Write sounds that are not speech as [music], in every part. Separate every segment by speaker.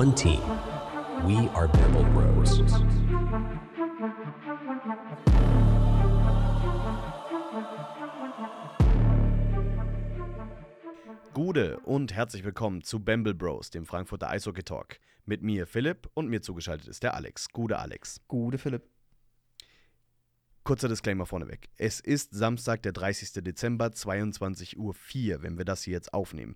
Speaker 1: one team. We are Bamble Bros.
Speaker 2: Gude und herzlich willkommen zu Bamble Bros, dem Frankfurter Eishockey Talk. Mit mir Philipp und mir zugeschaltet ist der Alex. Gude Alex.
Speaker 3: Gute Philipp.
Speaker 2: Kurzer Disclaimer vorneweg. Es ist Samstag, der 30. Dezember, 22.04 Uhr, wenn wir das hier jetzt aufnehmen.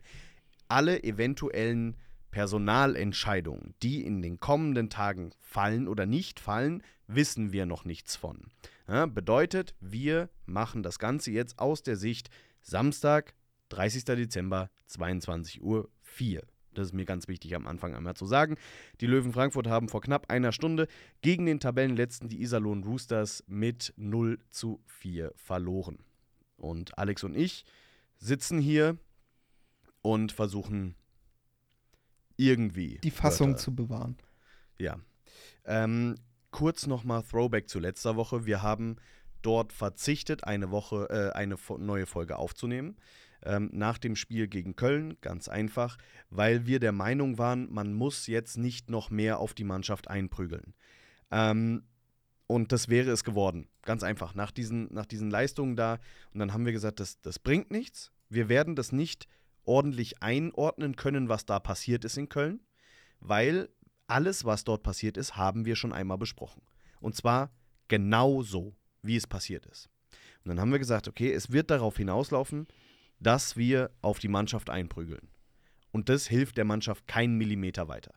Speaker 2: Alle eventuellen Personalentscheidungen, die in den kommenden Tagen fallen oder nicht fallen, wissen wir noch nichts von. Ja, bedeutet, wir machen das Ganze jetzt aus der Sicht Samstag, 30. Dezember, 22.04 Uhr. Das ist mir ganz wichtig am Anfang einmal zu sagen. Die Löwen Frankfurt haben vor knapp einer Stunde gegen den Tabellenletzten, die Iserlohn Roosters, mit 0 zu 4 verloren. Und Alex und ich sitzen hier und versuchen irgendwie
Speaker 3: Die Fassung
Speaker 2: Wörter-
Speaker 3: zu bewahren.
Speaker 2: ja. Ähm, kurz nochmal Throwback zu letzter Woche. Wir haben dort verzichtet, eine Woche, äh, eine neue Folge aufzunehmen. Ähm, nach dem Spiel gegen Köln, ganz einfach, weil wir der Meinung waren, man muss jetzt nicht noch mehr auf die Mannschaft einprügeln. Ähm, und das wäre es geworden. Ganz einfach. Nach diesen, nach diesen Leistungen da. Und dann haben wir gesagt, das, das bringt nichts. Wir werden das nicht ordentlich einordnen können, was da passiert ist in Köln, weil alles, was dort passiert ist, haben wir schon einmal besprochen. Und zwar genau so, wie es passiert ist. Und dann haben wir gesagt, okay, es wird darauf hinauslaufen, dass wir auf die Mannschaft einprügeln. Und das hilft der Mannschaft keinen Millimeter weiter.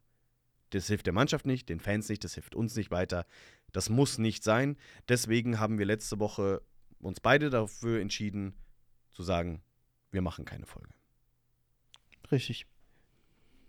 Speaker 2: Das hilft der Mannschaft nicht, den Fans nicht, das hilft uns nicht weiter. Das muss nicht sein. Deswegen haben wir letzte Woche uns beide dafür entschieden, zu sagen, wir machen keine Folge.
Speaker 3: Richtig.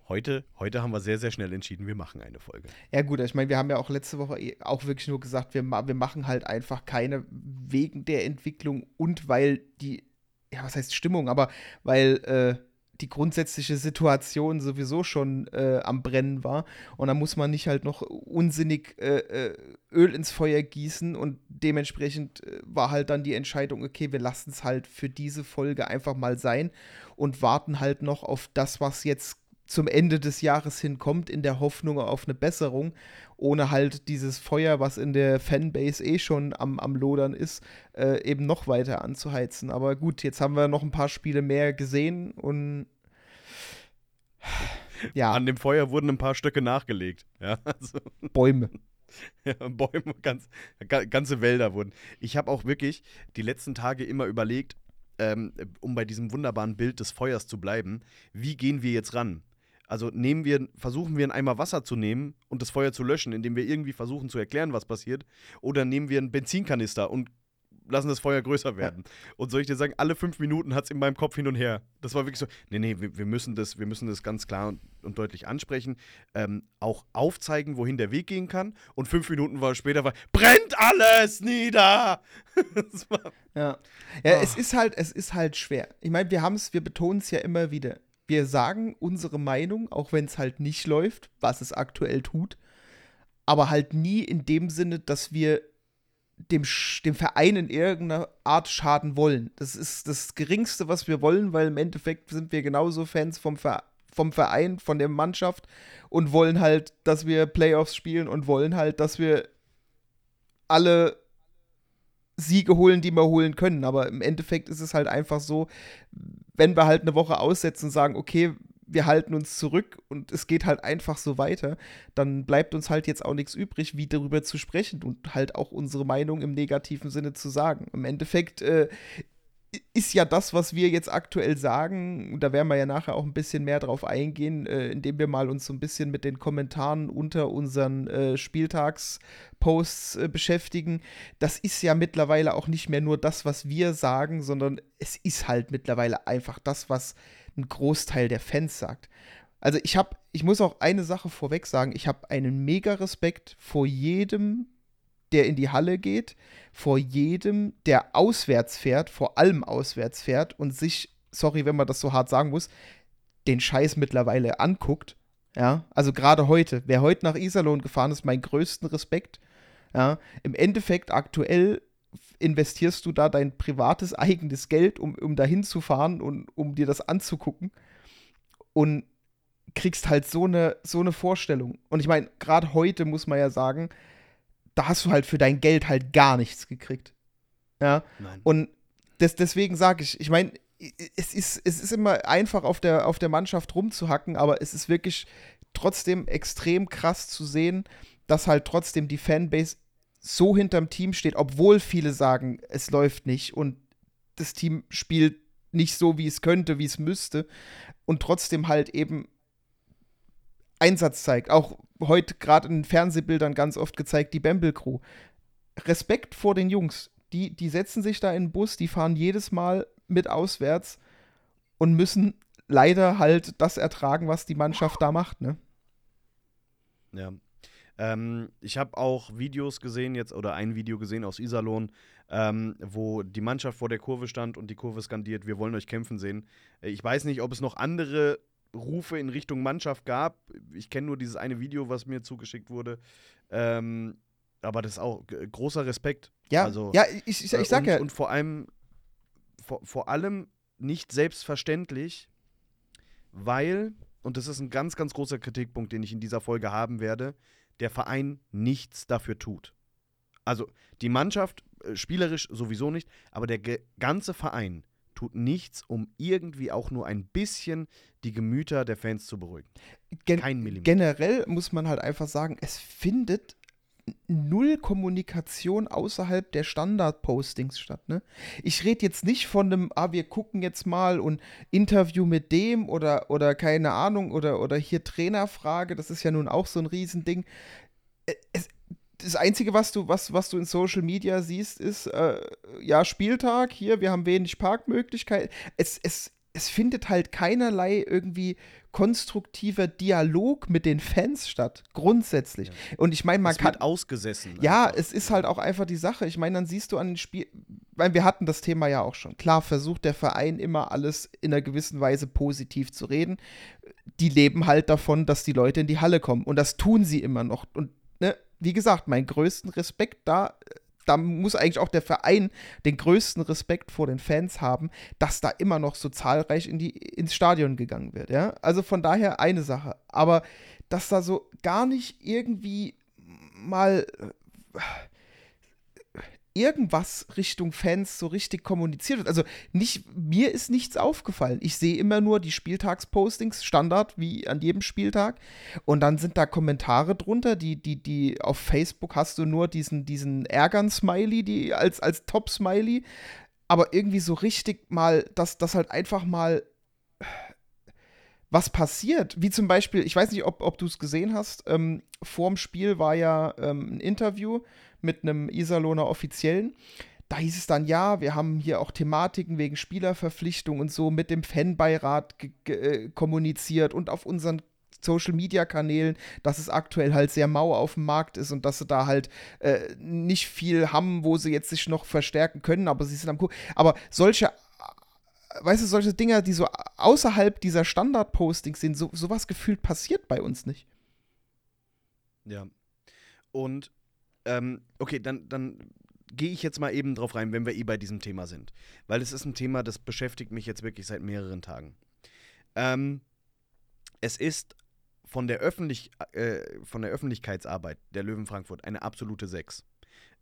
Speaker 2: Heute, heute haben wir sehr, sehr schnell entschieden, wir machen eine Folge.
Speaker 3: Ja, gut, ich meine, wir haben ja auch letzte Woche eh auch wirklich nur gesagt, wir, wir machen halt einfach keine wegen der Entwicklung und weil die, ja, was heißt Stimmung, aber weil äh, die grundsätzliche Situation sowieso schon äh, am Brennen war. Und da muss man nicht halt noch unsinnig äh, äh, Öl ins Feuer gießen. Und dementsprechend äh, war halt dann die Entscheidung, okay, wir lassen es halt für diese Folge einfach mal sein und warten halt noch auf das, was jetzt zum Ende des Jahres hinkommt, in der Hoffnung auf eine Besserung, ohne halt dieses Feuer, was in der Fanbase eh schon am, am Lodern ist, äh, eben noch weiter anzuheizen. Aber gut, jetzt haben wir noch ein paar Spiele mehr gesehen und ja,
Speaker 2: An dem Feuer wurden ein paar Stöcke nachgelegt. Ja, [laughs] also,
Speaker 3: Bäume.
Speaker 2: ja, Bäume, ganz, ga- ganze Wälder wurden. Ich habe auch wirklich die letzten Tage immer überlegt, ähm, um bei diesem wunderbaren Bild des Feuers zu bleiben, wie gehen wir jetzt ran? Also nehmen wir, versuchen wir einen Eimer Wasser zu nehmen und das Feuer zu löschen, indem wir irgendwie versuchen zu erklären, was passiert, oder nehmen wir einen Benzinkanister und lassen das Feuer größer werden. Und soll ich dir sagen, alle fünf Minuten hat es in meinem Kopf hin und her. Das war wirklich so, nee, nee, wir, wir, müssen, das, wir müssen das ganz klar und, und deutlich ansprechen. Ähm, auch aufzeigen, wohin der Weg gehen kann. Und fünf Minuten war später war, brennt alles nieder! [laughs] war,
Speaker 3: Ja, ja
Speaker 2: Ah.
Speaker 3: es ist halt, es ist halt schwer. Ich meine, wir haben es, wir betonen es ja immer wieder. Wir sagen unsere Meinung, auch wenn es halt nicht läuft, was es aktuell tut, aber halt nie in dem Sinne, dass wir dem, dem Verein in irgendeiner Art schaden wollen. Das ist das Geringste, was wir wollen, weil im Endeffekt sind wir genauso Fans vom, Ver vom Verein, von der Mannschaft und wollen halt, dass wir Playoffs spielen und wollen halt, dass wir alle Siege holen, die wir holen können. Aber im Endeffekt ist es halt einfach so, wenn wir halt eine Woche aussetzen und sagen, okay, wir halten uns zurück und es geht halt einfach so weiter, dann bleibt uns halt jetzt auch nichts übrig, wie darüber zu sprechen und halt auch unsere Meinung im negativen Sinne zu sagen. Im Endeffekt äh, ist ja das, was wir jetzt aktuell sagen, da werden wir ja nachher auch ein bisschen mehr drauf eingehen, äh, indem wir mal uns so ein bisschen mit den Kommentaren unter unseren äh, Spieltagsposts äh, beschäftigen. Das ist ja mittlerweile auch nicht mehr nur das, was wir sagen, sondern es ist halt mittlerweile einfach das, was ein Großteil der Fans sagt. Also ich habe, ich muss auch eine Sache vorweg sagen, ich habe einen mega Respekt vor jedem, der in die Halle geht, vor jedem, der auswärts fährt, vor allem auswärts fährt und sich, sorry, wenn man das so hart sagen muss, den Scheiß mittlerweile anguckt. Ja, also gerade heute, wer heute nach Iserlohn gefahren ist, mein größten Respekt. Ja, im Endeffekt aktuell investierst du da dein privates eigenes Geld, um, um da hinzufahren und um dir das anzugucken. Und kriegst halt so eine, so eine Vorstellung. Und ich meine, gerade heute muss man ja sagen, da hast du halt für dein Geld halt gar nichts gekriegt. Ja.
Speaker 2: Nein.
Speaker 3: Und des, deswegen sage ich, ich meine, es ist, es ist immer einfach auf der, auf der Mannschaft rumzuhacken, aber es ist wirklich trotzdem extrem krass zu sehen, dass halt trotzdem die Fanbase so hinterm Team steht, obwohl viele sagen, es läuft nicht und das Team spielt nicht so, wie es könnte, wie es müsste und trotzdem halt eben Einsatz zeigt. Auch heute gerade in Fernsehbildern ganz oft gezeigt, die Bamble Crew. Respekt vor den Jungs. Die, die setzen sich da in den Bus, die fahren jedes Mal mit auswärts und müssen leider halt das ertragen, was die Mannschaft da macht, ne?
Speaker 2: Ja. Ähm, ich habe auch Videos gesehen jetzt oder ein Video gesehen aus Iserlohn, ähm, wo die Mannschaft vor der Kurve stand und die Kurve skandiert, wir wollen euch kämpfen sehen. Äh, ich weiß nicht, ob es noch andere Rufe in Richtung Mannschaft gab. Ich kenne nur dieses eine Video, was mir zugeschickt wurde. Ähm, aber das ist auch großer Respekt.
Speaker 3: Ja,
Speaker 2: also,
Speaker 3: ja ich, ich, ich sag
Speaker 2: und,
Speaker 3: ja.
Speaker 2: Und vor allem, vor, vor allem nicht selbstverständlich, weil, und das ist ein ganz, ganz großer Kritikpunkt, den ich in dieser Folge haben werde, der Verein nichts dafür tut. Also die Mannschaft, äh, spielerisch sowieso nicht, aber der ganze Verein tut nichts, um irgendwie auch nur ein bisschen die Gemüter der Fans zu beruhigen.
Speaker 3: Gen
Speaker 2: Kein Millimeter.
Speaker 3: Generell muss man halt einfach sagen, es findet null Kommunikation außerhalb der Standard-Postings statt. Ne? Ich rede jetzt nicht von einem, ah, wir gucken jetzt mal und Interview mit dem oder, oder keine Ahnung oder, oder hier Trainerfrage, das ist ja nun auch so ein Riesending. Äh, es, das Einzige, was du, was, was du in Social Media siehst, ist, äh, ja, Spieltag, hier, wir haben wenig Parkmöglichkeiten. Es, es, es findet halt keinerlei irgendwie konstruktiver Dialog mit den Fans statt, grundsätzlich. Ja. Und ich meine, man
Speaker 2: es
Speaker 3: kann.
Speaker 2: Wird ausgesessen.
Speaker 3: Ja, einfach. es ist halt auch einfach die Sache. Ich meine, dann siehst du an den Spiel. Weil wir hatten das Thema ja auch schon. Klar, versucht der Verein immer alles in einer gewissen Weise positiv zu reden. Die leben halt davon, dass die Leute in die Halle kommen. Und das tun sie immer noch. Und ne, wie gesagt, meinen größten Respekt da da muss eigentlich auch der Verein den größten Respekt vor den Fans haben, dass da immer noch so zahlreich in die, ins Stadion gegangen wird. Ja? Also von daher eine Sache. Aber dass da so gar nicht irgendwie mal äh, irgendwas Richtung Fans so richtig kommuniziert wird. Also nicht, mir ist nichts aufgefallen. Ich sehe immer nur die Spieltagspostings, Standard, wie an jedem Spieltag. Und dann sind da Kommentare drunter, die, die, die auf Facebook hast du nur diesen, diesen Ärgern-Smiley, die als, als Top-Smiley. Aber irgendwie so richtig mal, dass das halt einfach mal was passiert. Wie zum Beispiel, ich weiß nicht, ob, ob du es gesehen hast, ähm, vorm Spiel war ja ähm, ein Interview mit einem Iserlohner Offiziellen. Da hieß es dann, ja, wir haben hier auch Thematiken wegen Spielerverpflichtung und so mit dem Fanbeirat äh, kommuniziert und auf unseren Social Media Kanälen, dass es aktuell halt sehr mau auf dem Markt ist und dass sie da halt äh, nicht viel haben, wo sie jetzt sich noch verstärken können, aber sie sind am Kuh. Aber solche weißt du, solche Dinge, die so außerhalb dieser Standard-Postings sind, so, sowas gefühlt passiert bei uns nicht.
Speaker 2: Ja. Und, ähm, okay, dann, dann gehe ich jetzt mal eben drauf rein, wenn wir eh bei diesem Thema sind. Weil es ist ein Thema, das beschäftigt mich jetzt wirklich seit mehreren Tagen. Ähm, es ist von der, Öffentlich äh, von der Öffentlichkeitsarbeit der Löwen Frankfurt eine absolute Sechs.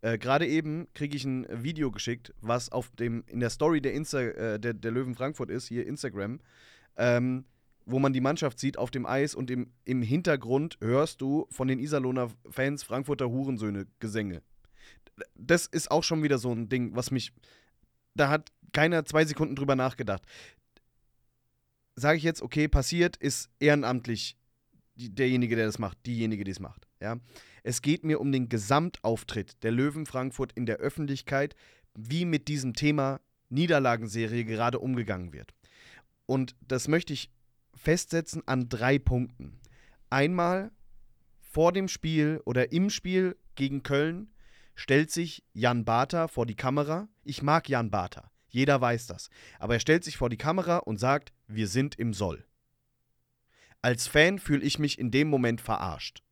Speaker 2: Äh, Gerade eben kriege ich ein Video geschickt, was auf dem, in der Story der, Insta, äh, der, der Löwen Frankfurt ist, hier Instagram, ähm, wo man die Mannschaft sieht auf dem Eis und im, im Hintergrund hörst du von den Iserlohner Fans Frankfurter Hurensöhne Gesänge. Das ist auch schon wieder so ein Ding, was mich. Da hat keiner zwei Sekunden drüber nachgedacht. Sage ich jetzt, okay, passiert, ist ehrenamtlich derjenige, der das macht, diejenige, die es macht. Ja? Es geht mir um den Gesamtauftritt der Löwen Frankfurt in der Öffentlichkeit, wie mit diesem Thema Niederlagenserie gerade umgegangen wird. Und das möchte ich festsetzen an drei Punkten. Einmal vor dem Spiel oder im Spiel gegen Köln stellt sich Jan Barter vor die Kamera. Ich mag Jan Barter, jeder weiß das. Aber er stellt sich vor die Kamera und sagt, wir sind im Soll. Als Fan fühle ich mich in dem Moment verarscht.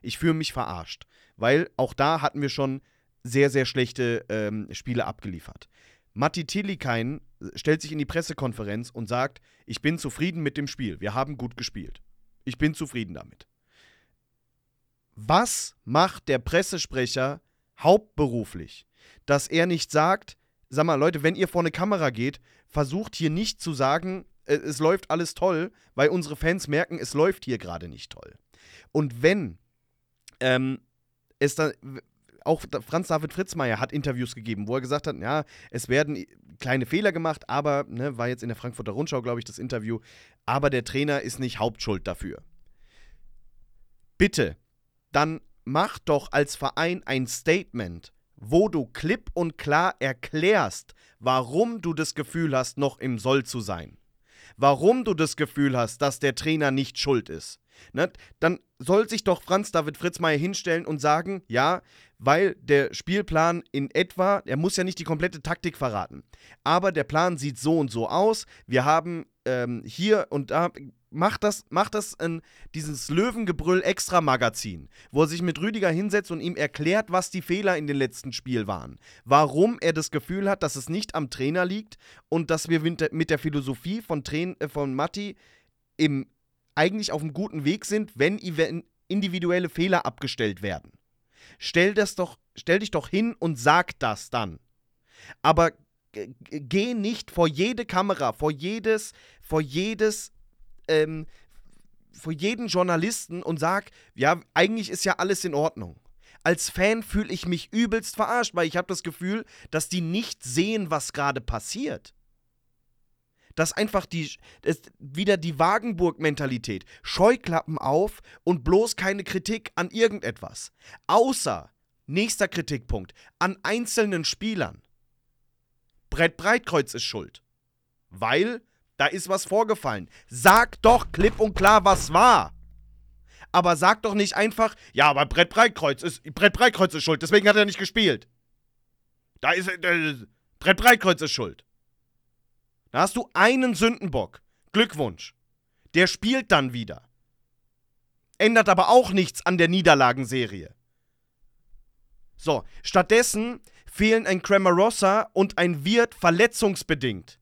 Speaker 2: Ich fühle mich verarscht, weil auch da hatten wir schon sehr, sehr schlechte ähm, Spiele abgeliefert. Matti Tillikainen stellt sich in die Pressekonferenz und sagt, ich bin zufrieden mit dem Spiel, wir haben gut gespielt. Ich bin zufrieden damit. Was macht der Pressesprecher hauptberuflich? Dass er nicht sagt, sag mal, Leute, wenn ihr vor eine Kamera geht, versucht hier nicht zu sagen, äh, es läuft alles toll, weil unsere Fans merken, es läuft hier gerade nicht toll. Und wenn ähm, es dann, auch Franz David Fritzmeier hat Interviews gegeben, wo er gesagt hat, ja, es werden kleine Fehler gemacht, aber, ne, war jetzt in der Frankfurter Rundschau, glaube ich, das Interview, aber der Trainer ist nicht Hauptschuld dafür. Bitte, dann mach doch als Verein ein Statement, wo du klipp und klar erklärst, warum du das Gefühl hast, noch im Soll zu sein. Warum du das Gefühl hast, dass der Trainer nicht schuld ist. Ne? Dann soll sich doch Franz David Fritzmeier hinstellen und sagen, ja, weil der Spielplan in etwa, er muss ja nicht die komplette Taktik verraten, aber der Plan sieht so und so aus. Wir haben ähm, hier und da macht das, macht das in dieses Löwengebrüll Extra Magazin, wo er sich mit Rüdiger hinsetzt und ihm erklärt, was die Fehler in den letzten Spielen waren. Warum er das Gefühl hat, dass es nicht am Trainer liegt und dass wir mit der Philosophie von, Train, äh, von Matti im, eigentlich auf einem guten Weg sind, wenn individuelle Fehler abgestellt werden. Stell das doch, stell dich doch hin und sag das dann. Aber geh nicht vor jede Kamera, vor jedes, vor jedes ähm, vor jeden Journalisten und sag, ja, eigentlich ist ja alles in Ordnung. Als Fan fühle ich mich übelst verarscht, weil ich habe das Gefühl, dass die nicht sehen, was gerade passiert. Dass einfach die, ist wieder die Wagenburg-Mentalität. Scheuklappen auf und bloß keine Kritik an irgendetwas. Außer, nächster Kritikpunkt, an einzelnen Spielern. Brett Breitkreuz ist schuld. Weil da ist was vorgefallen. Sag doch klipp und klar, was war. Aber sag doch nicht einfach, ja, aber Brett Breitkreuz ist, Brett Breitkreuz ist schuld, deswegen hat er nicht gespielt. Da ist, äh, Brett Breitkreuz ist schuld. Da hast du einen Sündenbock. Glückwunsch. Der spielt dann wieder. Ändert aber auch nichts an der Niederlagenserie. So, stattdessen fehlen ein Cremarossa und ein Wirt verletzungsbedingt.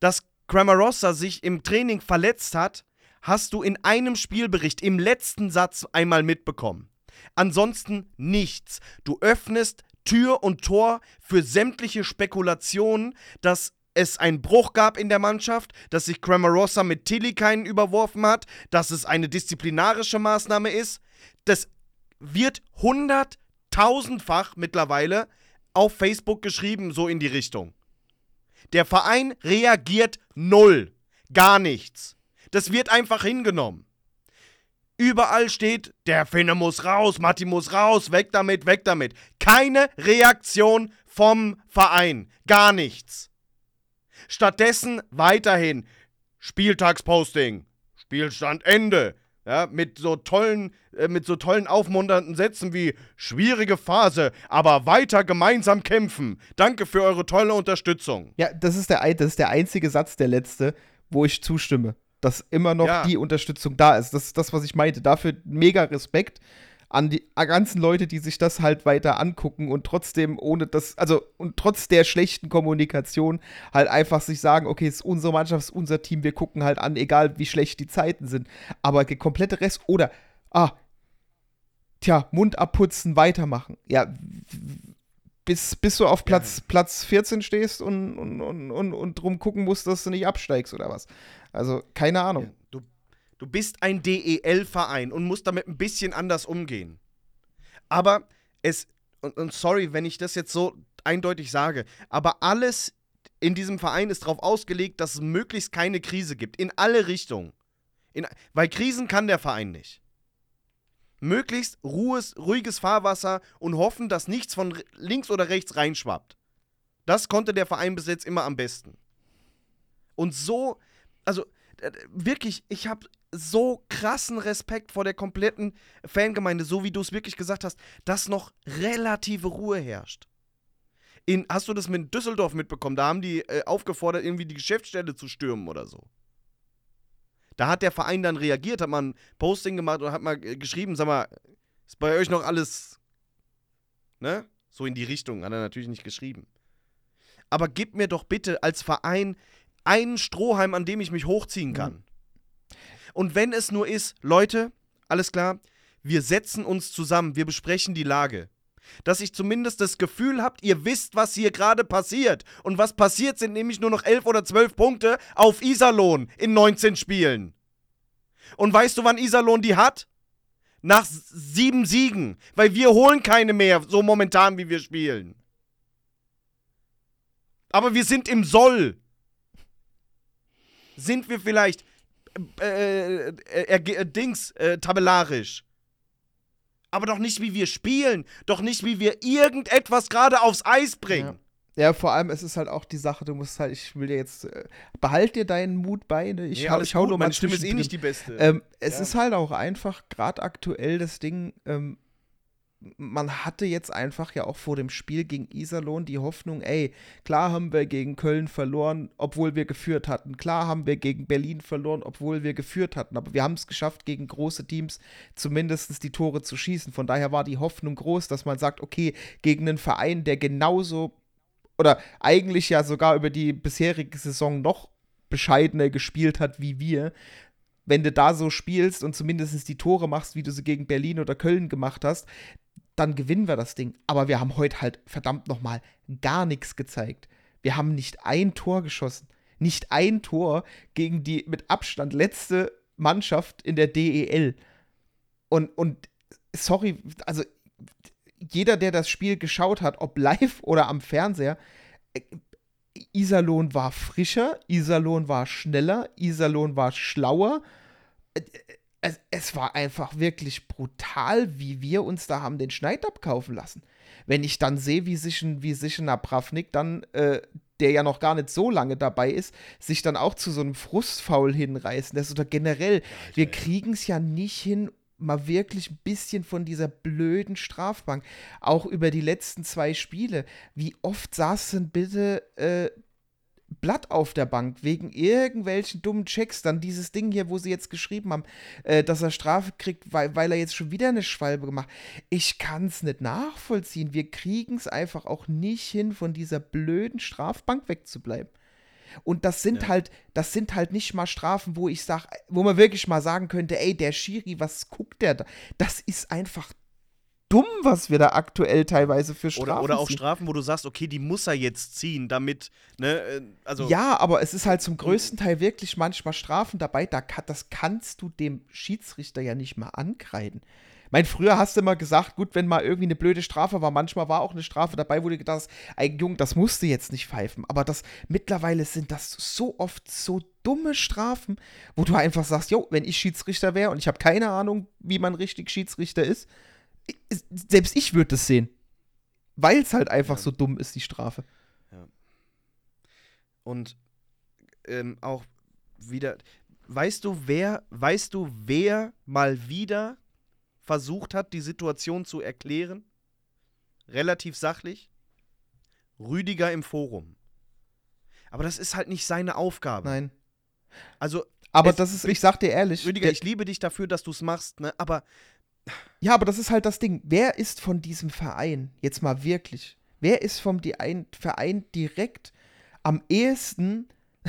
Speaker 2: Dass Cramarossa sich im Training verletzt hat, hast du in einem Spielbericht im letzten Satz einmal mitbekommen. Ansonsten nichts. Du öffnest Tür und Tor für sämtliche Spekulationen, dass es einen Bruch gab in der Mannschaft, dass sich Cramarossa mit Tilly keinen überworfen hat, dass es eine disziplinarische Maßnahme ist. Das wird hunderttausendfach mittlerweile auf Facebook geschrieben, so in die Richtung. Der Verein reagiert null. Gar nichts. Das wird einfach hingenommen. Überall steht, der Finne muss raus, Matti muss raus, weg damit, weg damit. Keine Reaktion vom Verein. Gar nichts. Stattdessen weiterhin Spieltagsposting. Spielstand Ende. Ja, mit so tollen, äh, mit so tollen aufmunternden Sätzen wie schwierige Phase, aber weiter gemeinsam kämpfen. Danke für eure tolle Unterstützung.
Speaker 3: Ja, das ist der, das ist der einzige Satz, der letzte, wo ich zustimme, dass immer noch ja. die Unterstützung da ist. Das ist das, was ich meinte. Dafür mega Respekt an die ganzen Leute, die sich das halt weiter angucken und trotzdem ohne das, also und trotz der schlechten Kommunikation halt einfach sich sagen, okay, es ist unsere Mannschaft, es ist unser Team, wir gucken halt an, egal wie schlecht die Zeiten sind. Aber der komplette Rest oder, ah, tja, Mund abputzen, weitermachen. Ja, bis, bis du auf Platz, ja. Platz 14 stehst und, und, und, und, und drum gucken musst, dass du nicht absteigst oder was. Also, keine Ahnung. Ja,
Speaker 2: du bist ein DEL-Verein und musst damit ein bisschen anders umgehen. Aber es, und, und sorry, wenn ich das jetzt so eindeutig sage, aber alles in diesem Verein ist darauf ausgelegt, dass es möglichst keine Krise gibt. In alle Richtungen. In, weil Krisen kann der Verein nicht. Möglichst ruhes, ruhiges Fahrwasser und hoffen, dass nichts von links oder rechts reinschwappt. Das konnte der Verein bis jetzt immer am besten. Und so, also wirklich, ich habe so krassen Respekt vor der kompletten Fangemeinde, so wie du es wirklich gesagt hast, dass noch relative Ruhe herrscht. In, hast du das mit Düsseldorf mitbekommen? Da haben die äh, aufgefordert, irgendwie die Geschäftsstelle zu stürmen oder so. Da hat der Verein dann reagiert, hat mal ein Posting gemacht und hat mal äh, geschrieben, sag mal, ist bei euch noch alles, ne? So in die Richtung, hat er natürlich nicht geschrieben. Aber gib mir doch bitte als Verein einen Strohhalm, an dem ich mich hochziehen kann. Mhm. Und wenn es nur ist, Leute, alles klar, wir setzen uns zusammen, wir besprechen die Lage. Dass ich zumindest das Gefühl habt, ihr wisst, was hier gerade passiert. Und was passiert, sind nämlich nur noch 11 oder 12 Punkte auf Iserlohn in 19 Spielen. Und weißt du, wann Iserlohn die hat? Nach sieben Siegen. Weil wir holen keine mehr, so momentan, wie wir spielen. Aber wir sind im Soll. Sind wir vielleicht äh, äh, äh, äh Dings, äh, tabellarisch. Aber doch nicht, wie wir spielen. Doch nicht, wie wir irgendetwas gerade aufs Eis bringen.
Speaker 3: Ja. ja. vor allem, es ist halt auch die Sache, du musst halt, ich will dir jetzt, äh, behalt dir deinen Mut bei, ne? Ich,
Speaker 2: nee,
Speaker 3: hau,
Speaker 2: ich
Speaker 3: hau
Speaker 2: nur
Speaker 3: mal
Speaker 2: Meine Stimme ist eh nicht die beste.
Speaker 3: Ähm, es ja. ist halt auch einfach, gerade aktuell das Ding, ähm, man hatte jetzt einfach ja auch vor dem Spiel gegen Iserlohn die Hoffnung, ey, klar haben wir gegen Köln verloren, obwohl wir geführt hatten. Klar haben wir gegen Berlin verloren, obwohl wir geführt hatten. Aber wir haben es geschafft, gegen große Teams zumindest die Tore zu schießen. Von daher war die Hoffnung groß, dass man sagt, okay, gegen einen Verein, der genauso oder eigentlich ja sogar über die bisherige Saison noch bescheidener gespielt hat wie wir, wenn du da so spielst und zumindest die Tore machst, wie du sie gegen Berlin oder Köln gemacht hast, dann gewinnen wir das Ding. Aber wir haben heute halt verdammt nochmal gar nichts gezeigt. Wir haben nicht ein Tor geschossen. Nicht ein Tor gegen die mit Abstand letzte Mannschaft in der DEL. Und, und sorry, also jeder, der das Spiel geschaut hat, ob live oder am Fernseher, Iserlohn war frischer, Iserlohn war schneller, Iserlohn war schlauer. Es, es, war einfach wirklich brutal, wie wir uns da haben den Schneid abkaufen lassen. Wenn ich dann sehe, wie sich ein, wie sich ein Abravnik dann, äh, der ja noch gar nicht so lange dabei ist, sich dann auch zu so einem Frustfaul hinreißen lässt oder generell, ja, wir kriegen es ja nicht hin, mal wirklich ein bisschen von dieser blöden Strafbank. Auch über die letzten zwei Spiele. Wie oft saß denn bitte äh, Blatt auf der Bank wegen irgendwelchen dummen Checks. Dann dieses Ding hier, wo sie jetzt geschrieben haben, äh, dass er Strafe kriegt, weil, weil er jetzt schon wieder eine Schwalbe gemacht. Ich kann es nicht nachvollziehen. Wir kriegen es einfach auch nicht hin, von dieser blöden Strafbank wegzubleiben. Und das sind ja. halt, das sind halt nicht mal Strafen, wo ich sage, wo man wirklich mal sagen könnte, ey, der Schiri, was guckt der da? Das ist einfach dumm, was wir da aktuell teilweise für Strafen
Speaker 2: Oder, oder auch ziehen. Strafen, wo du sagst, okay, die muss er jetzt ziehen, damit, ne, äh, also.
Speaker 3: Ja, aber es ist halt zum größten Teil wirklich manchmal Strafen dabei, da, das kannst du dem Schiedsrichter ja nicht mal ankreiden. Mein, früher hast du immer gesagt, gut, wenn mal irgendwie eine blöde Strafe war, manchmal war auch eine Strafe dabei, wo du gedacht hast, ey, Junge, das musst du jetzt nicht pfeifen. Aber das, mittlerweile sind das so oft so dumme Strafen, wo du einfach sagst, jo, wenn ich Schiedsrichter wäre und ich habe keine Ahnung, wie man richtig Schiedsrichter ist, selbst ich würde das sehen. Weil es halt einfach ja. so dumm ist, die Strafe. Ja.
Speaker 2: Und ähm, auch wieder, weißt du, wer, weißt du, wer mal wieder versucht hat, die Situation zu erklären? Relativ sachlich? Rüdiger im Forum. Aber das ist halt nicht seine Aufgabe.
Speaker 3: Nein.
Speaker 2: Also.
Speaker 3: Aber das ist, ich sag dir ehrlich.
Speaker 2: Rüdiger, ich liebe dich dafür, dass du es machst, ne? Aber
Speaker 3: ja, aber das ist halt das Ding. Wer ist von diesem Verein, jetzt mal wirklich, wer ist vom Verein direkt am ehesten, [laughs]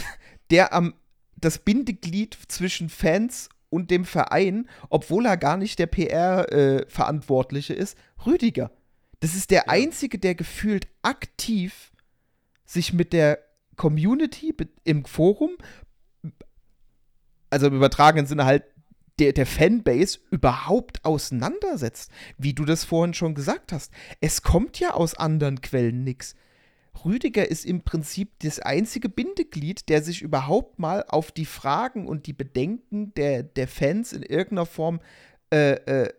Speaker 3: der am das Bindeglied zwischen Fans und dem Verein, obwohl er gar nicht der PR-Verantwortliche äh, ist, Rüdiger. Das ist der ja. Einzige, der gefühlt aktiv sich mit der Community im Forum, also im übertragenen Sinne halt der, der Fanbase überhaupt auseinandersetzt. Wie du das vorhin schon gesagt hast. Es kommt ja aus anderen Quellen nichts. Rüdiger ist im Prinzip das einzige Bindeglied, der sich überhaupt mal auf die Fragen und die Bedenken der, der Fans in irgendeiner Form äh, äh,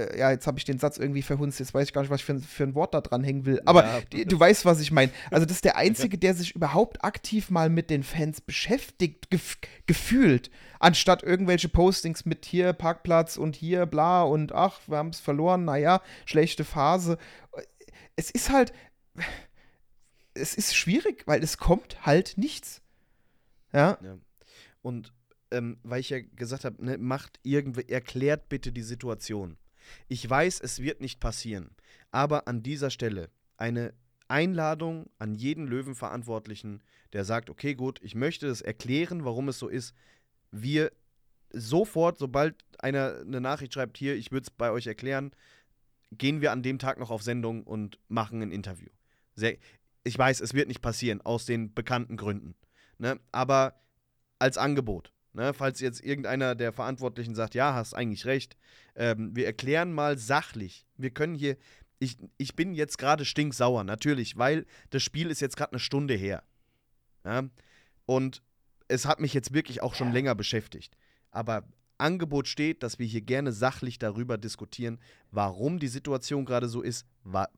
Speaker 3: äh, ja, jetzt habe ich den Satz irgendwie verhunzt, jetzt weiß ich gar nicht, was ich für, für ein Wort da dran hängen will. Aber ja. du, du weißt, was ich meine. Also, das ist der [laughs] Einzige, der sich überhaupt aktiv mal mit den Fans beschäftigt, gef gefühlt. Anstatt irgendwelche Postings mit hier Parkplatz und hier bla und ach, wir haben es verloren, naja, schlechte Phase. Es ist halt. Es ist schwierig, weil es kommt halt nichts. Ja. ja.
Speaker 2: Und ähm, weil ich ja gesagt habe, ne, macht irgendwie, erklärt bitte die Situation. Ich weiß, es wird nicht passieren, aber an dieser Stelle eine Einladung an jeden Löwenverantwortlichen, der sagt, okay, gut, ich möchte es erklären, warum es so ist. wir sofort, sobald einer eine Nachricht schreibt, hier, ich würde es bei euch erklären, gehen wir an dem Tag noch auf Sendung und machen ein Interview. Sehr, ich weiß, es wird nicht passieren, aus den bekannten Gründen. Ne? Aber als Angebot. Ne? Falls jetzt irgendeiner der Verantwortlichen sagt, ja, hast eigentlich recht, ähm, wir erklären mal sachlich. Wir können hier, ich, ich bin jetzt gerade stinksauer, natürlich, weil das Spiel ist jetzt gerade eine Stunde her. Ja? Und es hat mich jetzt wirklich auch schon länger beschäftigt. Aber Angebot steht, dass wir hier gerne sachlich darüber diskutieren, warum die Situation gerade so ist,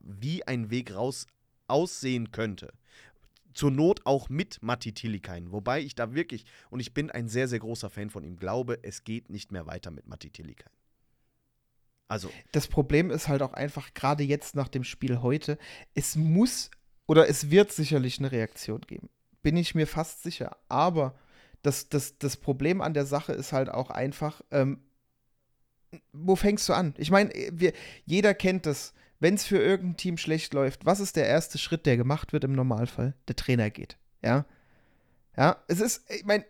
Speaker 2: wie ein Weg raus aussehen könnte. Zur Not auch mit Matti Tilikainen. Wobei ich da wirklich, und ich bin ein sehr, sehr großer Fan von ihm, glaube, es geht nicht mehr weiter mit Matti Tilikainen.
Speaker 3: Also. Das Problem ist halt auch einfach, gerade jetzt nach dem Spiel heute, es muss oder es wird sicherlich eine Reaktion geben. Bin ich mir fast sicher. Aber das, das, das Problem an der Sache ist halt auch einfach, ähm, wo fängst du an? Ich meine, jeder kennt das wenn es für irgendein Team schlecht läuft, was ist der erste Schritt, der gemacht wird im Normalfall? Der Trainer geht. Ja. Ja, es ist, ich meine,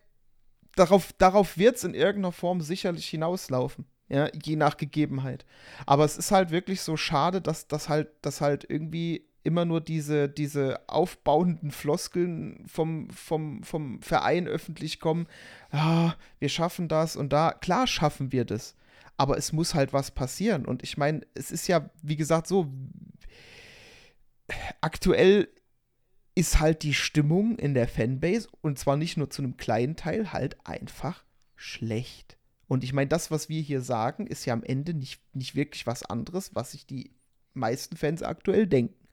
Speaker 3: darauf, darauf wird es in irgendeiner Form sicherlich hinauslaufen. Ja, je nach Gegebenheit. Aber es ist halt wirklich so schade, dass das halt, dass halt irgendwie immer nur diese, diese aufbauenden Floskeln vom, vom, vom Verein öffentlich kommen. Ja, wir schaffen das und da. Klar schaffen wir das aber es muss halt was passieren. Und ich meine, es ist ja, wie gesagt, so, aktuell ist halt die Stimmung in der Fanbase, und zwar nicht nur zu einem kleinen Teil, halt einfach schlecht. Und ich meine, das, was wir hier sagen, ist ja am Ende nicht, nicht wirklich was anderes, was sich die meisten Fans aktuell denken.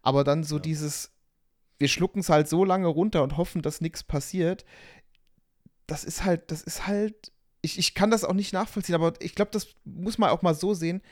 Speaker 3: Aber dann so ja. dieses, wir schlucken es halt so lange runter und hoffen, dass nichts passiert, das ist halt, das ist halt ich, ich kann das auch nicht nachvollziehen, aber ich glaube, das muss man auch mal so sehen.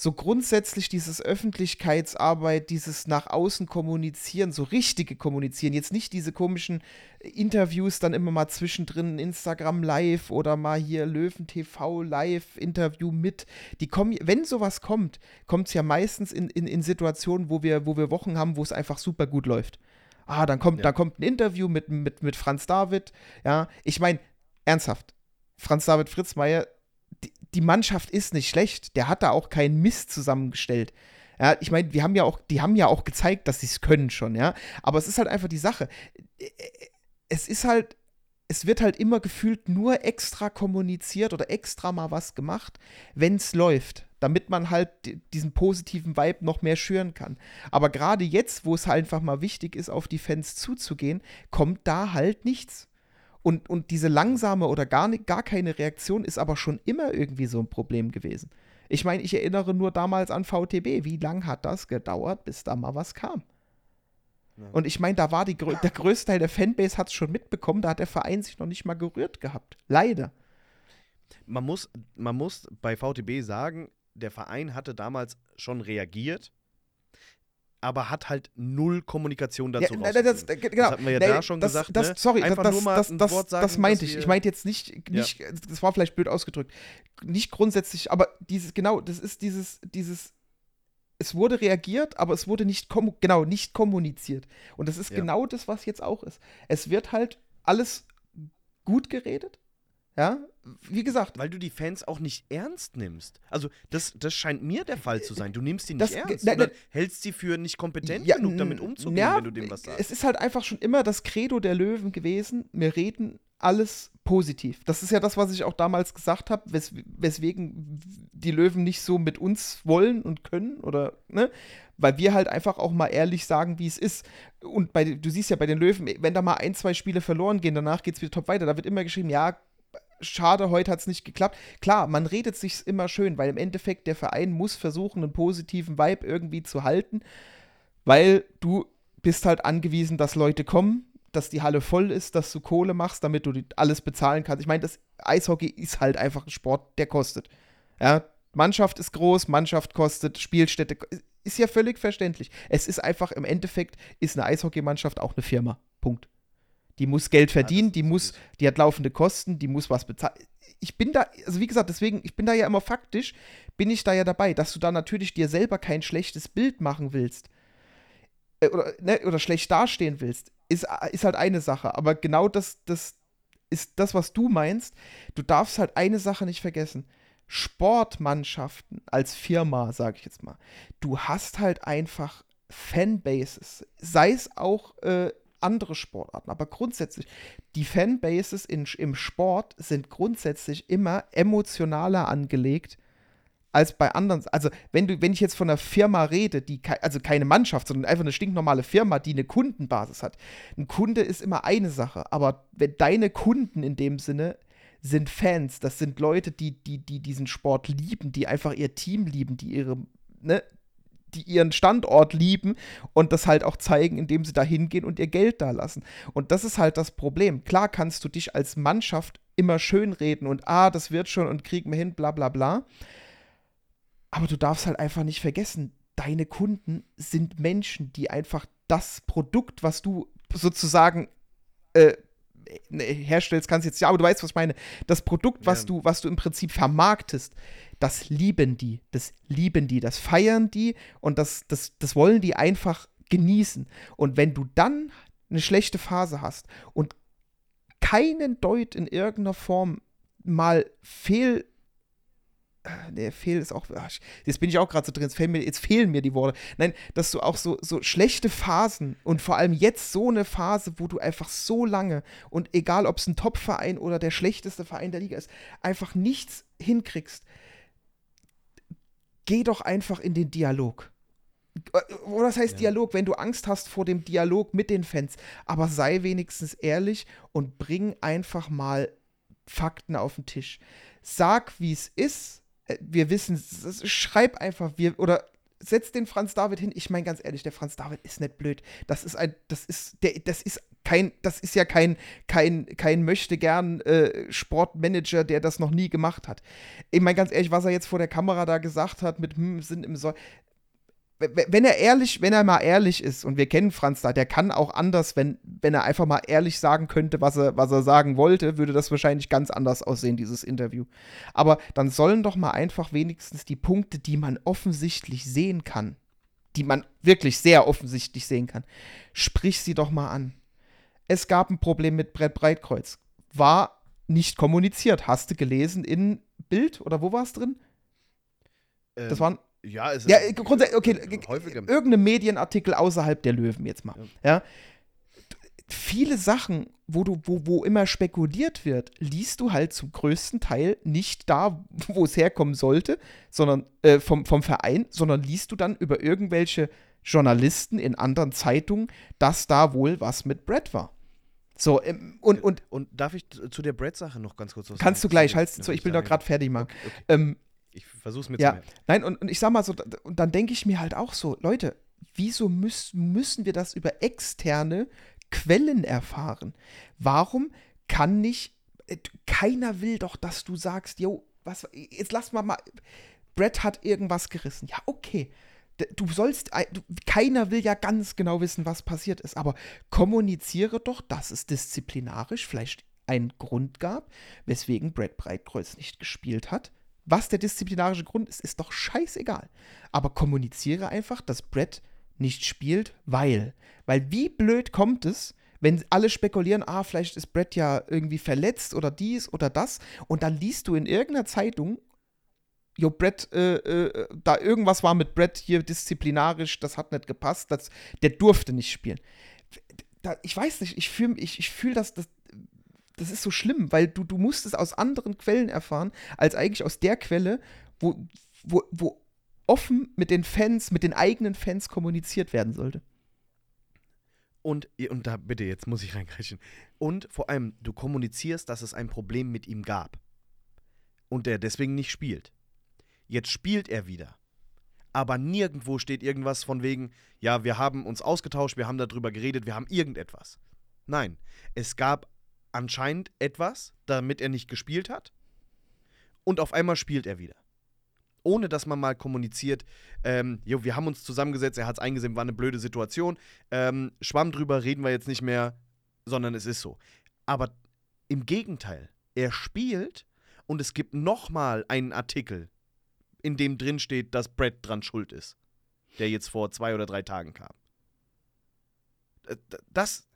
Speaker 3: So grundsätzlich dieses Öffentlichkeitsarbeit, dieses nach außen kommunizieren, so richtige kommunizieren, jetzt nicht diese komischen Interviews dann immer mal zwischendrin Instagram Live oder mal hier Löwen TV Live Interview mit. Die kommen, wenn sowas kommt, kommt es ja meistens in, in, in Situationen, wo wir, wo wir Wochen haben, wo es einfach super gut läuft. Ah, dann kommt, ja. dann kommt ein Interview mit, mit, mit Franz David. Ja, ich meine, ernsthaft, Franz David Fritzmeier, die, die, Mannschaft ist nicht schlecht. Der hat da auch keinen Mist zusammengestellt. Ja, ich meine, wir haben ja auch, die haben ja auch gezeigt, dass sie es können schon, ja. Aber es ist halt einfach die Sache. Es ist halt, es wird halt immer gefühlt nur extra kommuniziert oder extra mal was gemacht, wenn es läuft, damit man halt diesen positiven Vibe noch mehr schüren kann. Aber gerade jetzt, wo es halt einfach mal wichtig ist, auf die Fans zuzugehen, kommt da halt nichts. Und, und diese langsame oder gar, nicht, gar keine Reaktion ist aber schon immer irgendwie so ein Problem gewesen. Ich meine, ich erinnere nur damals an VTB. Wie lang hat das gedauert, bis da mal was kam? Ja. Und ich meine, da war die, der größte Teil der Fanbase hat es schon mitbekommen, da hat der Verein sich noch nicht mal gerührt gehabt. Leider.
Speaker 2: Man muss, man muss bei VTB sagen, der Verein hatte damals schon reagiert, aber hat halt null Kommunikation dazu ja, das, das, genau. das hatten wir ja nee, da schon das, gesagt.
Speaker 3: Das, ne? Sorry, Einfach das, das, das, sagen, das meinte ich. Ich meinte jetzt nicht, nicht ja. das war vielleicht blöd ausgedrückt, nicht grundsätzlich, aber dieses, genau, das ist dieses, dieses, es wurde reagiert, aber es wurde nicht, genau, nicht kommuniziert. Und das ist ja. genau das, was jetzt auch ist. Es wird halt alles gut geredet, ja, wie gesagt.
Speaker 2: Weil du die Fans auch nicht ernst nimmst. Also, das, das scheint mir der Fall zu sein. Du nimmst die nicht das, ernst. Oder hältst sie für nicht kompetent ja, genug, damit umzugehen, ja, wenn du dem was sagst.
Speaker 3: Es ist halt einfach schon immer das Credo der Löwen gewesen. Wir reden alles positiv. Das ist ja das, was ich auch damals gesagt habe, wes weswegen die Löwen nicht so mit uns wollen und können oder, ne? Weil wir halt einfach auch mal ehrlich sagen, wie es ist. Und bei, du siehst ja bei den Löwen, wenn da mal ein, zwei Spiele verloren gehen, danach geht es wieder top weiter. Da wird immer geschrieben, ja, schade, heute hat es nicht geklappt. Klar, man redet sich immer schön, weil im Endeffekt der Verein muss versuchen, einen positiven Vibe irgendwie zu halten, weil du bist halt angewiesen, dass Leute kommen, dass die Halle voll ist, dass du Kohle machst, damit du alles bezahlen kannst. Ich meine, das Eishockey ist halt einfach ein Sport, der kostet. Ja, Mannschaft ist groß, Mannschaft kostet, Spielstätte ist ja völlig verständlich. Es ist einfach im Endeffekt ist eine Eishockeymannschaft auch eine Firma. Punkt. Die muss Geld verdienen, die muss, die hat laufende Kosten, die muss was bezahlen. Ich bin da, also wie gesagt, deswegen, ich bin da ja immer faktisch, bin ich da ja dabei, dass du da natürlich dir selber kein schlechtes Bild machen willst. Äh, oder, ne, oder schlecht dastehen willst, ist, ist halt eine Sache. Aber genau das, das, ist das, was du meinst. Du darfst halt eine Sache nicht vergessen. Sportmannschaften als Firma, sage ich jetzt mal, du hast halt einfach Fanbases, sei es auch äh, andere Sportarten, aber grundsätzlich, die Fanbases in, im Sport sind grundsätzlich immer emotionaler angelegt als bei anderen. Also, wenn du, wenn ich jetzt von einer Firma rede, die also keine Mannschaft, sondern einfach eine stinknormale Firma, die eine Kundenbasis hat. Ein Kunde ist immer eine Sache, aber wenn deine Kunden in dem Sinne sind Fans, das sind Leute, die, die, die diesen Sport lieben, die einfach ihr Team lieben, die ihre, ne, die ihren Standort lieben und das halt auch zeigen, indem sie da hingehen und ihr Geld da lassen. Und das ist halt das Problem. Klar kannst du dich als Mannschaft immer schönreden und ah, das wird schon und kriegen wir hin, bla bla bla. Aber du darfst halt einfach nicht vergessen, deine Kunden sind Menschen, die einfach das Produkt, was du sozusagen äh, herstellst, kannst jetzt ja, aber du weißt, was ich meine. Das Produkt, was ja. du, was du im Prinzip vermarktest, das lieben die, das lieben die, das feiern die und das, das, das wollen die einfach genießen. Und wenn du dann eine schlechte Phase hast und keinen Deut in irgendeiner Form mal fehl der Fehl ist auch, ach, jetzt bin ich auch gerade so drin, jetzt fehlen, mir, jetzt fehlen mir die Worte. Nein, dass du auch so, so schlechte Phasen und vor allem jetzt so eine Phase, wo du einfach so lange und egal ob es ein Top-Verein oder der schlechteste Verein der Liga ist, einfach nichts hinkriegst, geh doch einfach in den Dialog. Oder das heißt ja. Dialog, wenn du Angst hast vor dem Dialog mit den Fans, aber sei wenigstens ehrlich und bring einfach mal Fakten auf den Tisch. Sag, wie es ist. Äh, wir wissen, schreib einfach, wir, oder setz den Franz David hin. Ich meine ganz ehrlich, der Franz David ist nicht blöd. Das ist ein, das ist, der, das ist kein, das ist ja kein, kein, kein möchte gern äh, Sportmanager, der das noch nie gemacht hat. Ich meine ganz ehrlich, was er jetzt vor der Kamera da gesagt hat mit hm, sind im Soll wenn er ehrlich, wenn er mal ehrlich ist, und wir kennen Franz da, der kann auch anders, wenn, wenn er einfach mal ehrlich sagen könnte, was er, was er sagen wollte, würde das wahrscheinlich ganz anders aussehen, dieses Interview. Aber dann sollen doch mal einfach wenigstens die Punkte, die man offensichtlich sehen kann, die man wirklich sehr offensichtlich sehen kann, sprich sie doch mal an. Es gab ein Problem mit Brett Breitkreuz. War nicht kommuniziert. Hast du gelesen in Bild oder wo war es drin? Ähm, das waren
Speaker 2: ja, es
Speaker 3: ja, grundsätzlich, okay, häufiger. irgendein Medienartikel außerhalb der Löwen jetzt mal. Ja. ja. Viele Sachen, wo du, wo, wo immer spekuliert wird, liest du halt zum größten Teil nicht da, wo es herkommen sollte, sondern äh, vom, vom Verein, sondern liest du dann über irgendwelche Journalisten in anderen Zeitungen, dass da wohl was mit Brett war. So, ähm, und, und,
Speaker 2: und darf ich zu der Brett-Sache noch ganz kurz was
Speaker 3: sagen? Kannst du gleich, halt, so, ich will doch gerade fertig machen. Okay, okay. Ähm,
Speaker 2: ich versuch's mit
Speaker 3: ja. zu Nein, und, und ich sag mal so, und dann denke ich mir halt auch so, Leute, wieso müß, müssen wir das über externe Quellen erfahren? Warum kann nicht, äh, keiner will doch, dass du sagst, yo, was, jetzt lass mal mal, Brett hat irgendwas gerissen. Ja, okay. Du sollst, du, keiner will ja ganz genau wissen, was passiert ist, aber kommuniziere doch, dass es disziplinarisch vielleicht einen Grund gab, weswegen Brett Breitkreuz nicht gespielt hat was der disziplinarische Grund ist, ist doch scheißegal. Aber kommuniziere einfach, dass Brett nicht spielt, weil. Weil wie blöd kommt es, wenn alle spekulieren, ah, vielleicht ist Brett ja irgendwie verletzt oder dies oder das, und dann liest du in irgendeiner Zeitung, jo, Brett, äh, äh, da irgendwas war mit Brett hier disziplinarisch, das hat nicht gepasst, das, der durfte nicht spielen. Da, ich weiß nicht, ich fühle ich, ich fühl das, das, das ist so schlimm, weil du, du musst es aus anderen Quellen erfahren, als eigentlich aus der Quelle, wo, wo, wo offen mit den Fans, mit den eigenen Fans kommuniziert werden sollte.
Speaker 2: Und, und da bitte, jetzt muss ich reingreifen. Und vor allem, du kommunizierst, dass es ein Problem mit ihm gab. Und der deswegen nicht spielt. Jetzt spielt er wieder. Aber nirgendwo steht irgendwas von wegen, ja, wir haben uns ausgetauscht, wir haben darüber geredet, wir haben irgendetwas. Nein, es gab anscheinend etwas, damit er nicht gespielt hat. Und auf einmal spielt er wieder. Ohne dass man mal kommuniziert, ähm, jo, wir haben uns zusammengesetzt, er hat es eingesehen, war eine blöde Situation. Ähm, Schwamm drüber, reden wir jetzt nicht mehr, sondern es ist so. Aber im Gegenteil, er spielt und es gibt nochmal einen Artikel, in dem drin steht, dass Brett dran schuld ist. Der jetzt vor zwei oder drei Tagen kam. Äh, das,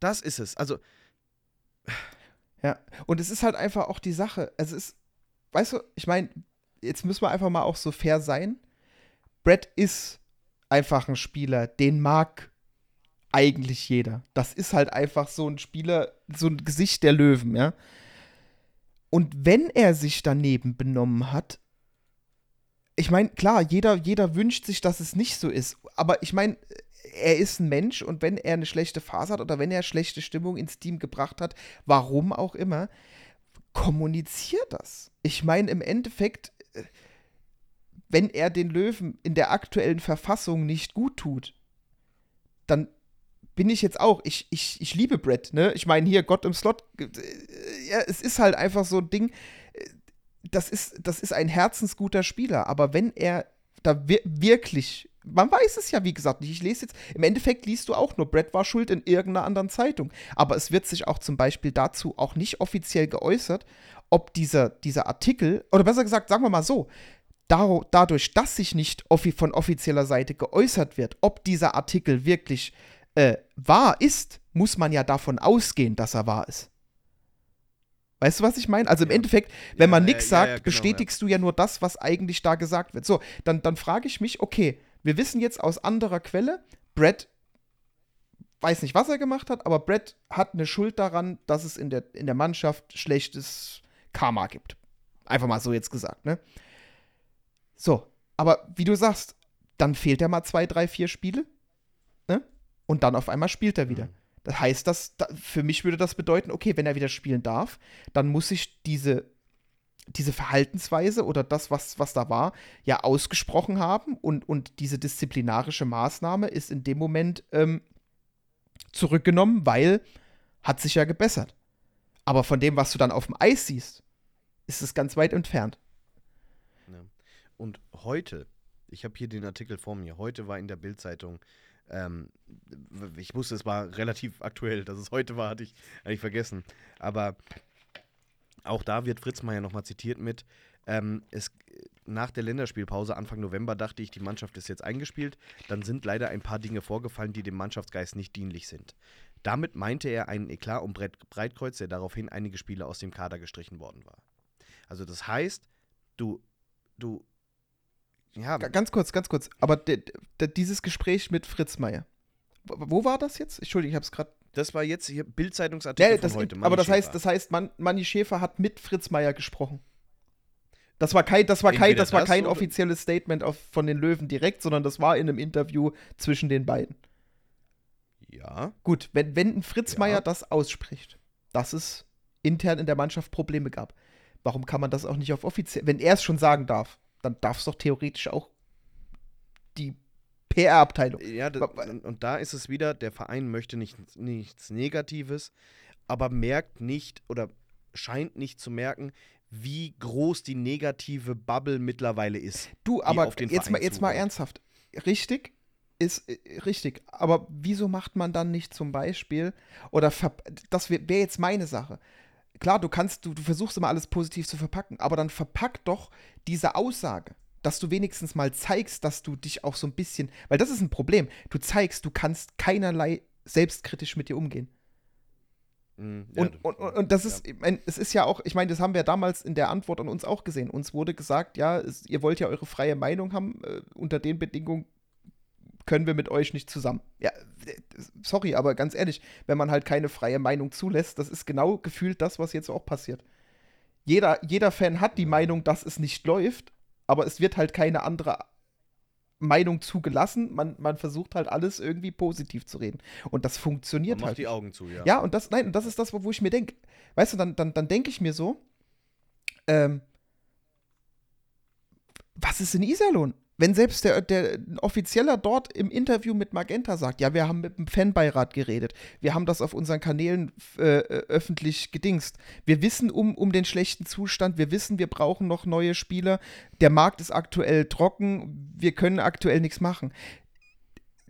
Speaker 2: das ist es. Also,
Speaker 3: Ja, und es ist halt einfach auch die Sache. Also es ist, weißt du, ich meine, jetzt müssen wir einfach mal auch so fair sein. Brett ist einfach ein Spieler, den mag eigentlich jeder. Das ist halt einfach so ein Spieler, so ein Gesicht der Löwen, ja. Und wenn er sich daneben benommen hat, ich meine, klar, jeder, jeder wünscht sich, dass es nicht so ist. Aber ich meine, er ist ein Mensch und wenn er eine schlechte Phase hat oder wenn er schlechte Stimmung ins Team gebracht hat, warum auch immer, kommuniziert das. Ich meine, im Endeffekt, äh, wenn er den Löwen in der aktuellen Verfassung nicht gut tut, dann bin ich jetzt auch, ich, ich, ich liebe Brett, ne? Ich meine, hier, Gott im Slot, äh, ja, es ist halt einfach so ein Ding, äh, das ist, das ist ein herzensguter Spieler, aber wenn er da wir wirklich, man weiß es ja, wie gesagt, nicht. Ich lese jetzt, im Endeffekt liest du auch nur, Brett war schuld in irgendeiner anderen Zeitung. Aber es wird sich auch zum Beispiel dazu auch nicht offiziell geäußert, ob dieser, dieser Artikel, oder besser gesagt, sagen wir mal so, dadurch, dass sich nicht von offizieller Seite geäußert wird, ob dieser Artikel wirklich äh, wahr ist, muss man ja davon ausgehen, dass er wahr ist. Weißt du, was ich meine? Also im ja. Endeffekt, wenn ja, man nichts sagt, ja, genau, bestätigst du ja nur das, was eigentlich da gesagt wird. So, dann, dann frage ich mich, okay, wir wissen jetzt aus anderer Quelle, Brett weiß nicht, was er gemacht hat, aber Brett hat eine Schuld daran, dass es in der, in der Mannschaft schlechtes Karma gibt. Einfach mal so jetzt gesagt, ne? So, aber wie du sagst, dann fehlt er mal zwei, drei, vier Spiele, ne? Und dann auf einmal spielt er wieder. Mhm. Das heißt, dass, für mich würde das bedeuten, okay, wenn er wieder spielen darf, dann muss ich diese, diese Verhaltensweise oder das, was, was da war, ja ausgesprochen haben und, und diese disziplinarische Maßnahme ist in dem Moment ähm, zurückgenommen, weil hat sich ja gebessert. Aber von dem, was du dann auf dem Eis siehst, ist es ganz weit entfernt.
Speaker 2: Ja. Und heute, ich habe hier den Artikel vor mir, heute war in der Bildzeitung ähm, ich wusste, es war relativ aktuell. Dass es heute war, hatte ich eigentlich vergessen. Aber auch da wird Fritz Meier nochmal zitiert mit, ähm, es, nach der Länderspielpause Anfang November dachte ich, die Mannschaft ist jetzt eingespielt. Dann sind leider ein paar Dinge vorgefallen, die dem Mannschaftsgeist nicht dienlich sind. Damit meinte er einen Eklat um Breitkreuz, der daraufhin einige Spiele aus dem Kader gestrichen worden war. Also das heißt, du, du
Speaker 3: ja. Ganz kurz, ganz kurz. Aber dieses Gespräch mit Fritz Meier. Wo war das jetzt? Entschuldigung, ich habe es gerade.
Speaker 2: Das war jetzt hier Bildzeitungsartikel
Speaker 3: ja,
Speaker 2: heute.
Speaker 3: Manni aber das Schäfer. heißt, das heißt, Man, Manni Schäfer hat mit Fritz Meier gesprochen. Das war kein, das war kein, das war kein offizielles Statement auf, von den Löwen direkt, sondern das war in einem Interview zwischen den beiden.
Speaker 2: Ja.
Speaker 3: Gut, wenn, wenn ein Fritz ja. Meier das ausspricht, dass es intern in der Mannschaft Probleme gab, warum kann man das auch nicht auf offiziell, wenn er es schon sagen darf? dann darf es doch theoretisch auch die PR-Abteilung.
Speaker 2: Ja, und da ist es wieder, der Verein möchte nicht, nichts Negatives, aber merkt nicht oder scheint nicht zu merken, wie groß die negative Bubble mittlerweile ist.
Speaker 3: Du, aber jetzt, mal, jetzt mal ernsthaft. Richtig, ist äh, richtig. Aber wieso macht man dann nicht zum Beispiel, oder das wäre wär jetzt meine Sache, klar, du kannst, du, du versuchst immer alles positiv zu verpacken, aber dann verpack doch diese Aussage, dass du wenigstens mal zeigst, dass du dich auch so ein bisschen, weil das ist ein Problem. Du zeigst, du kannst keinerlei selbstkritisch mit dir umgehen. Mm, ja, und, und, und, das ist, ja. ich mein, es ist ja auch, ich meine, das haben wir damals in der Antwort an uns auch gesehen. Uns wurde gesagt, ja, es, ihr wollt ja eure freie Meinung haben, äh, unter den Bedingungen können wir mit euch nicht zusammen. Ja, sorry, aber ganz ehrlich, wenn man halt keine freie Meinung zulässt, das ist genau gefühlt das, was jetzt auch passiert. Jeder, jeder Fan hat die Meinung, dass es nicht läuft, aber es wird halt keine andere Meinung zugelassen. Man, man versucht halt alles irgendwie positiv zu reden. Und das funktioniert man macht halt.
Speaker 2: die Augen zu, ja.
Speaker 3: Ja, und das, nein, und das ist das, wo ich mir denke, weißt du, dann, dann, dann denke ich mir so, ähm, was ist in Iserlohn? Wenn selbst der, der Offizieller dort im Interview mit Magenta sagt, ja, wir haben mit dem Fanbeirat geredet, wir haben das auf unseren Kanälen äh, äh, öffentlich gedingst, wir wissen um, um den schlechten Zustand, wir wissen, wir brauchen noch neue Spieler, der Markt ist aktuell trocken, wir können aktuell nichts machen.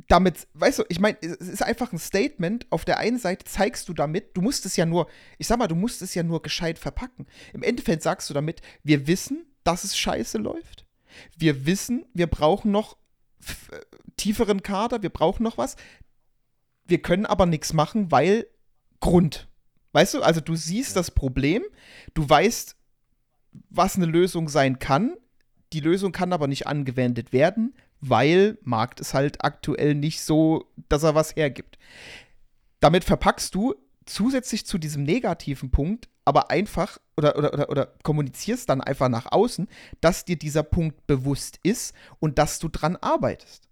Speaker 3: Damit, weißt du, ich meine, es ist einfach ein Statement. Auf der einen Seite zeigst du damit, du musst es ja nur, ich sag mal, du musst es ja nur gescheit verpacken. Im Endeffekt sagst du damit, wir wissen, dass es scheiße läuft wir wissen, wir brauchen noch tieferen Kader, wir brauchen noch was. Wir können aber nichts machen, weil Grund. Weißt du, also du siehst das Problem, du weißt, was eine Lösung sein kann. Die Lösung kann aber nicht angewendet werden, weil Markt ist halt aktuell nicht so, dass er was hergibt. Damit verpackst du zusätzlich zu diesem negativen Punkt aber einfach oder, oder, oder, oder kommunizierst dann einfach nach außen, dass dir dieser Punkt bewusst ist und dass du dran arbeitest.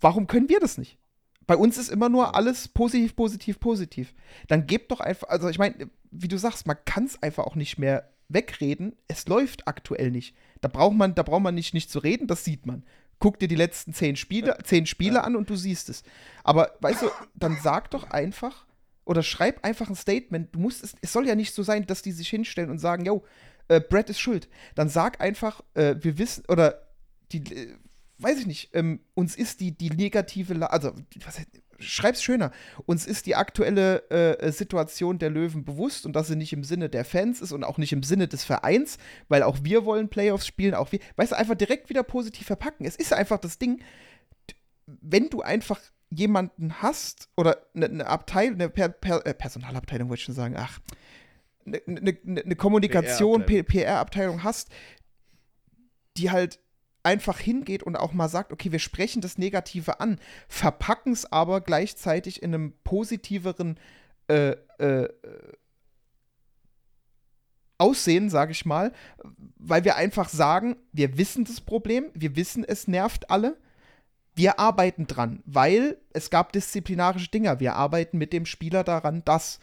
Speaker 3: Warum können wir das nicht? Bei uns ist immer nur alles positiv, positiv, positiv. Dann gebt doch einfach, also ich meine, wie du sagst, man kann es einfach auch nicht mehr wegreden. Es läuft aktuell nicht. Da braucht man, da braucht man nicht, nicht zu reden, das sieht man. Guck dir die letzten zehn Spiele, zehn Spiele an und du siehst es. Aber weißt du, dann sag doch einfach oder schreib einfach ein Statement. Du musst es, es soll ja nicht so sein, dass die sich hinstellen und sagen, yo, äh, Brad ist schuld. Dann sag einfach, äh, wir wissen, oder die, äh, weiß ich nicht, ähm, uns ist die, die negative, La also, was, schreib's schöner, uns ist die aktuelle äh, Situation der Löwen bewusst und dass sie nicht im Sinne der Fans ist und auch nicht im Sinne des Vereins, weil auch wir wollen Playoffs spielen, auch wir, weißt du, einfach direkt wieder positiv verpacken. Es ist einfach das Ding, wenn du einfach jemanden hast oder eine, eine Abteilung, eine per, per, äh, Personalabteilung wollte ich schon sagen, ach, eine, eine, eine Kommunikation, PR-Abteilung hast, die halt einfach hingeht und auch mal sagt, okay, wir sprechen das Negative an, verpacken es aber gleichzeitig in einem positiveren äh, äh, Aussehen, sage ich mal, weil wir einfach sagen, wir wissen das Problem, wir wissen, es nervt alle, wir arbeiten dran, weil es gab disziplinarische Dinge. Wir arbeiten mit dem Spieler daran, dass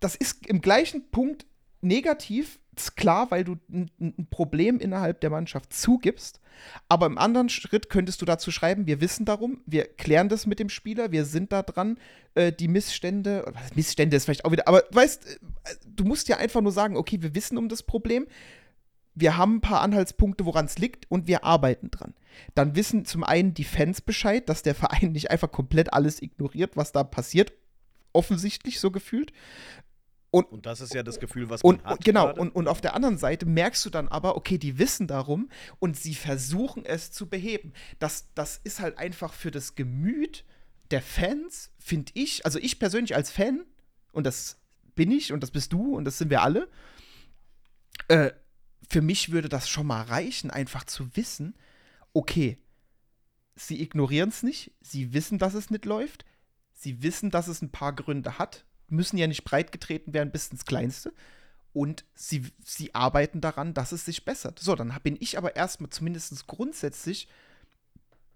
Speaker 3: das ist im gleichen Punkt negativ, ist klar, weil du ein, ein, Problem innerhalb der Mannschaft zugibst. Aber im anderen Schritt könntest du dazu schreiben, wir wissen darum, wir klären das mit dem Spieler, wir sind da dran, äh, die Missstände, Missstände ist vielleicht auch wieder, aber weißt, äh, du musst ja einfach nur sagen, okay, wir wissen um das Problem, wir haben ein paar Anhaltspunkte, woran es liegt und wir arbeiten dran. Dann wissen zum einen die Fans Bescheid, dass der Verein nicht einfach komplett alles ignoriert, was da passiert. Offensichtlich so gefühlt.
Speaker 2: Und, und das ist ja das Gefühl, was man
Speaker 3: und,
Speaker 2: hat.
Speaker 3: Genau, und, und auf der anderen Seite merkst du dann aber, okay, die wissen darum und sie versuchen es zu beheben. Das, das ist halt einfach für das Gemüt der Fans, finde ich, also ich persönlich als Fan, und das bin ich und das bist du und das sind wir alle, äh, für mich würde das schon mal reichen, einfach zu wissen, okay, sie ignorieren es nicht, sie wissen, dass es nicht läuft, sie wissen, dass es ein paar Gründe hat, müssen ja nicht breitgetreten werden bis ins Kleinste. Und sie, sie arbeiten daran, dass es sich bessert. So, dann bin ich aber erstmal zumindest grundsätzlich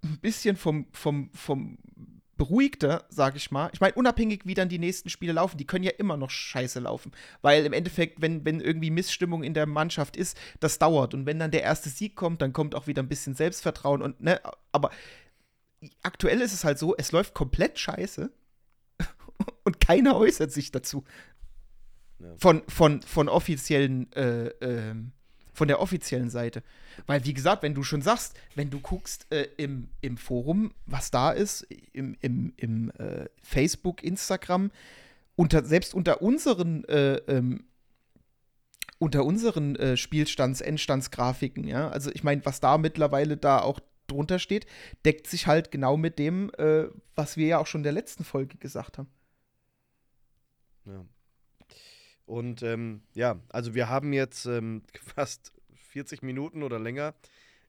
Speaker 3: ein bisschen vom, vom, vom beruhigter, sag ich mal. Ich meine, unabhängig, wie dann die nächsten Spiele laufen, die können ja immer noch scheiße laufen. Weil im Endeffekt, wenn, wenn irgendwie Missstimmung in der Mannschaft ist, das dauert. Und wenn dann der erste Sieg kommt, dann kommt auch wieder ein bisschen Selbstvertrauen und, ne, aber aktuell ist es halt so, es läuft komplett scheiße [laughs] und keiner äußert sich dazu. Ja. Von, von, von offiziellen, äh, äh, von der offiziellen Seite. Weil, wie gesagt, wenn du schon sagst, wenn du guckst äh, im, im Forum, was da ist, im, im, im äh, Facebook, Instagram, unter, selbst unter unseren äh, ähm, unter unseren äh, Spielstands-, Endstandsgrafiken, ja, also ich meine, was da mittlerweile da auch drunter steht, deckt sich halt genau mit dem, äh, was wir ja auch schon in der letzten Folge gesagt haben.
Speaker 2: Ja. Und ähm, ja, also wir haben jetzt ähm, [laughs] fast 40 Minuten oder länger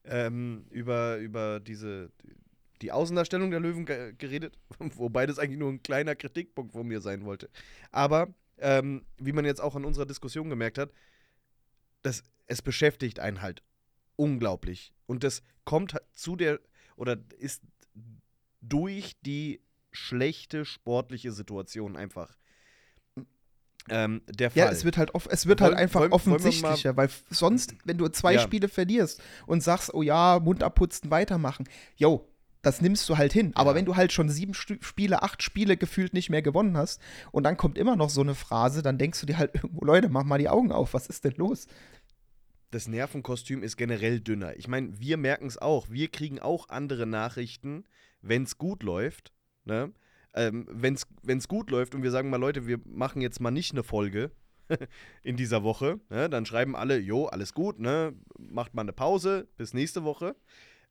Speaker 2: ähm, über, über diese, die Außendarstellung der Löwen geredet, [laughs] wobei das eigentlich nur ein kleiner Kritikpunkt von mir sein wollte. Aber ähm, wie man jetzt auch an unserer Diskussion gemerkt hat, das, es beschäftigt einen halt unglaublich. Und das kommt zu der, oder ist durch die schlechte sportliche Situation einfach ähm, der Fall.
Speaker 3: Ja, es wird halt, off es wird wollen, halt einfach wollen, offensichtlicher, wollen weil sonst, wenn du zwei ja. Spiele verlierst und sagst, oh ja, Mund abputzen, weitermachen, yo, das nimmst du halt hin. Aber wenn du halt schon sieben Spiele, acht Spiele gefühlt nicht mehr gewonnen hast und dann kommt immer noch so eine Phrase, dann denkst du dir halt [laughs] irgendwo, Leute, mach mal die Augen auf, was ist denn los?
Speaker 2: Das Nervenkostüm ist generell dünner. Ich meine, wir merken es auch. Wir kriegen auch andere Nachrichten, wenn es gut läuft. Ne? Ähm, wenn es gut läuft und wir sagen mal, Leute, wir machen jetzt mal nicht eine Folge [laughs] in dieser Woche, ne, dann schreiben alle, jo, alles gut, ne, macht mal eine Pause bis nächste Woche.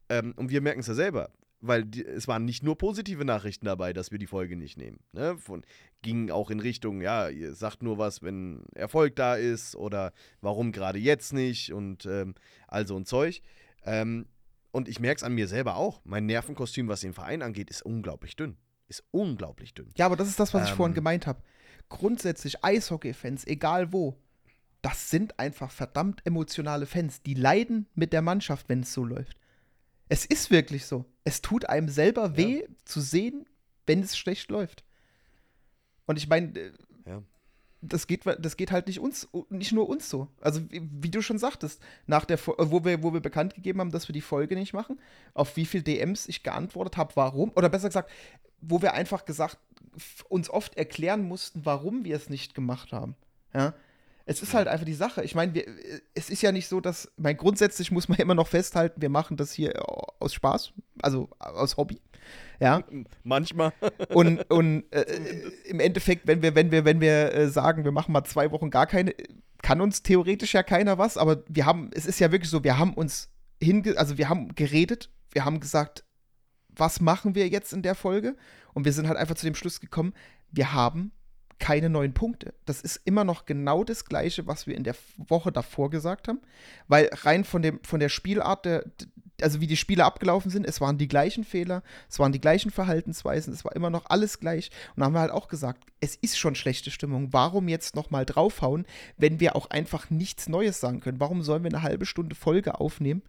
Speaker 2: Ähm, und wir merken es ja selber. weil die, es waren nicht nur positive Nachrichten dabei, dass wir die Folge nicht nehmen. Ne? Von, ging auch in Richtung, ja, ihr sagt nur was, wenn Erfolg da ist oder warum gerade jetzt nicht und ähm, all so ein Zeug. Ähm, und ich merke es an mir selber auch. Mein Nervenkostüm, was den Verein angeht, ist unglaublich dünn. Ist unglaublich dünn.
Speaker 3: Ja, aber das ist das, was ich
Speaker 2: Ähm.
Speaker 3: vorhin gemeint habe. Grundsätzlich Eishockey-Fans, egal wo, das sind einfach verdammt emotionale Fans. Die leiden mit der Mannschaft, wenn es so läuft. Es ist wirklich so. Es tut einem selber weh zu sehen, wenn es schlecht läuft. Und ich meine, äh,
Speaker 2: Ja.
Speaker 3: Das geht, das geht halt nicht uns, nicht nur uns so. Also wie, wie du schon sagtest, nach der, wo wir, wo wir bekannt gegeben haben, dass wir die Folge nicht machen, auf wie viel DMs ich geantwortet habe, warum, oder besser gesagt, wo wir einfach gesagt, uns oft erklären mussten, warum wir es nicht gemacht haben. Ja. Es ist halt einfach die Sache. Ich meine, wir- es ist ja nicht so, dass, mein grundsätzlich muss man immer noch festhalten, wir machen das hier aus Spaß, also aus Hobby. Ja.
Speaker 2: Manchmal. [laughs]
Speaker 3: Und, und äh, im Endeffekt, wenn wir, wenn wir, wenn wir äh, sagen, wir machen mal zwei Wochen gar keine, kann uns theoretisch ja keiner was, aber wir haben, es ist ja wirklich so, wir haben uns hinge, also wir haben geredet, wir haben gesagt, was machen wir jetzt in der Folge? Und wir sind halt einfach zu dem Schluss gekommen, wir haben keine neuen Punkte. Das ist immer noch genau das Gleiche, was wir in der Woche davor gesagt haben, weil rein von, dem, von der Spielart, der, also wie die Spiele abgelaufen sind, es waren die gleichen Fehler, es waren die gleichen Verhaltensweisen, es war immer noch alles gleich. Und da haben wir halt auch gesagt, es ist schon schlechte Stimmung. Warum jetzt noch mal draufhauen, wenn wir auch einfach nichts Neues sagen können? Warum sollen wir eine halbe Stunde Folge aufnehmen,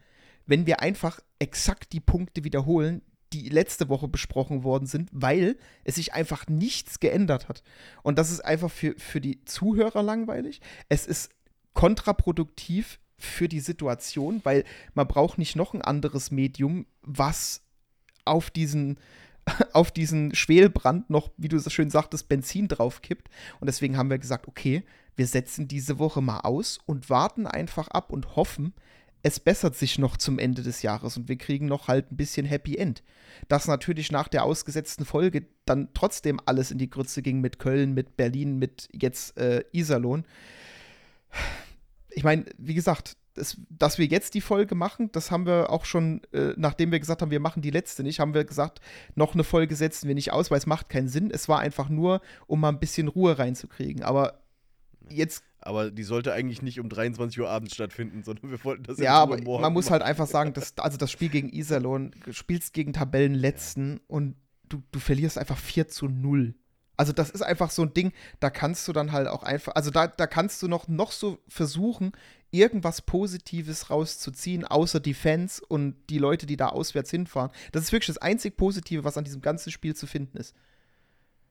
Speaker 3: wenn wir einfach exakt die Punkte wiederholen, die letzte Woche besprochen worden sind, weil es sich einfach nichts geändert hat. Und das ist einfach für, für die Zuhörer langweilig. Es ist kontraproduktiv für die Situation, weil man braucht nicht noch ein anderes Medium, was auf diesen [laughs] auf diesen Schwelbrand noch, wie du so schön sagtest, Benzin draufkippt. Und deswegen haben wir gesagt, okay, wir setzen diese Woche mal aus und warten einfach ab und hoffen, es bessert sich noch zum Ende des Jahres und wir kriegen noch halt ein bisschen Happy End. Dass natürlich nach der ausgesetzten Folge dann trotzdem alles in die Grütze ging mit Köln, mit Berlin, mit jetzt äh, Iserlohn. Ich meine, wie gesagt, das, dass wir jetzt die Folge machen, das haben wir auch schon, äh, nachdem wir gesagt haben, wir machen die letzte nicht, haben wir gesagt, noch eine Folge setzen wir nicht aus, weil es macht keinen Sinn. Es war einfach nur, um mal ein bisschen Ruhe reinzukriegen. Aber jetzt
Speaker 2: Aber die sollte eigentlich nicht um 23 Uhr abends stattfinden, sondern wir wollten das
Speaker 3: Ja, aber man muss halt
Speaker 2: machen.
Speaker 3: einfach sagen, dass, also das Spiel gegen Iserlohn, du spielst gegen Tabellenletzten und du, du verlierst einfach 4 zu 0. Also das ist einfach so ein Ding, da kannst du dann halt auch einfach, also da, da kannst du noch, noch so versuchen, irgendwas Positives rauszuziehen, außer die Fans und die Leute, die da auswärts hinfahren. Das ist wirklich das einzig Positive, was an diesem ganzen Spiel zu finden ist.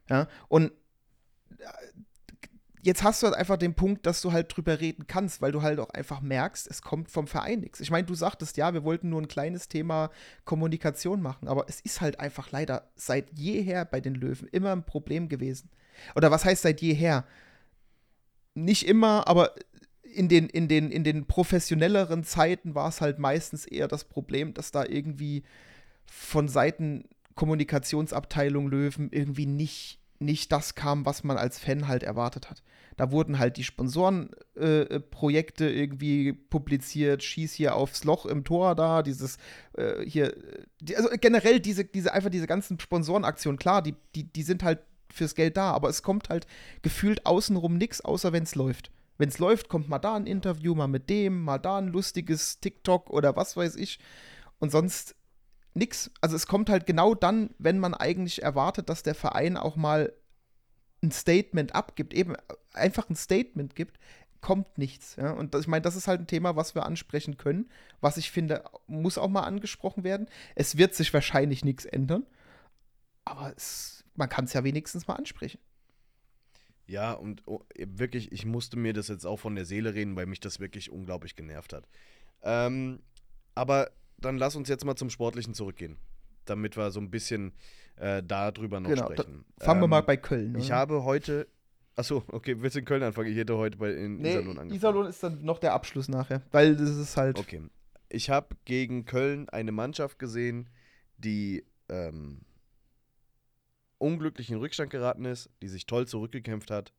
Speaker 3: Ja, und jetzt hast du halt einfach den Punkt, dass du halt drüber reden kannst, weil du halt auch einfach merkst, es kommt vom Verein nichts. Ich meine, du sagtest ja, wir wollten nur ein kleines Thema Kommunikation machen, aber es ist halt einfach leider seit jeher bei den Löwen immer ein Problem gewesen. Oder was heißt seit jeher? Nicht immer, aber in den, in den, in den professionelleren Zeiten war es halt meistens eher das Problem, dass da irgendwie von Seiten Kommunikationsabteilung Löwen irgendwie nicht, nicht das kam, was man als Fan halt erwartet hat. Da wurden halt die Sponsorenprojekte äh, irgendwie publiziert, schieß hier aufs Loch im Tor da, dieses äh, hier, die, also generell diese, diese, einfach diese ganzen Sponsorenaktionen, klar, die, die, die sind halt fürs Geld da, aber es kommt halt gefühlt außenrum nichts, außer wenn es läuft. Wenn es läuft, kommt mal da ein Interview, mal mit dem, mal da ein lustiges TikTok oder was weiß ich. Und sonst nix. Also es kommt halt genau dann, wenn man eigentlich erwartet, dass der Verein auch mal ein Statement abgibt, eben einfach ein Statement gibt, kommt nichts. Ja? Und das, ich meine, das ist halt ein Thema, was wir ansprechen können, was ich finde, muss auch mal angesprochen werden. Es wird sich wahrscheinlich nichts ändern, aber es, man kann es ja wenigstens mal ansprechen.
Speaker 2: Ja, und oh, wirklich, ich musste mir das jetzt auch von der Seele reden, weil mich das wirklich unglaublich genervt hat. Ähm, aber dann lass uns jetzt mal zum Sportlichen zurückgehen, damit wir so ein bisschen äh, darüber noch
Speaker 3: Genau,
Speaker 2: sprechen.
Speaker 3: Fangen wir
Speaker 2: Ähm,
Speaker 3: mal bei Köln.
Speaker 2: Ich
Speaker 3: oder?
Speaker 2: habe heute. Achso, okay, willst du in Köln anfangen? Ich hätte heute bei in
Speaker 3: Nee,
Speaker 2: Iserlohn angefangen.
Speaker 3: Iserlohn ist dann noch der Abschluss nachher, weil das ist halt.
Speaker 2: Okay. Ich habe gegen Köln eine Mannschaft gesehen, die ähm, unglücklich in Rückstand geraten ist, die sich toll zurückgekämpft hat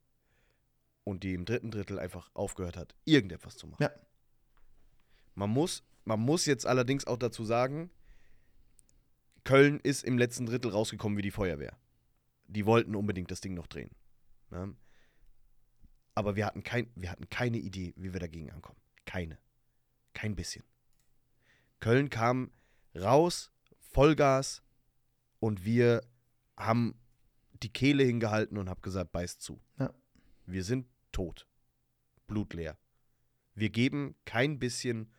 Speaker 2: und die im dritten Drittel einfach aufgehört hat, irgendetwas zu machen.
Speaker 3: Ja.
Speaker 2: Man muss, man muss jetzt allerdings auch dazu sagen, Köln ist im letzten Drittel rausgekommen wie die Feuerwehr. Die wollten unbedingt das Ding noch drehen. Ne? Aber wir hatten, kein, wir hatten keine Idee, wie wir dagegen ankommen. Keine. Kein bisschen. Köln kam raus, Vollgas, und wir haben die Kehle hingehalten und haben gesagt, beißt zu.
Speaker 3: Ja.
Speaker 2: Wir sind tot. Blutleer. Wir geben kein bisschen,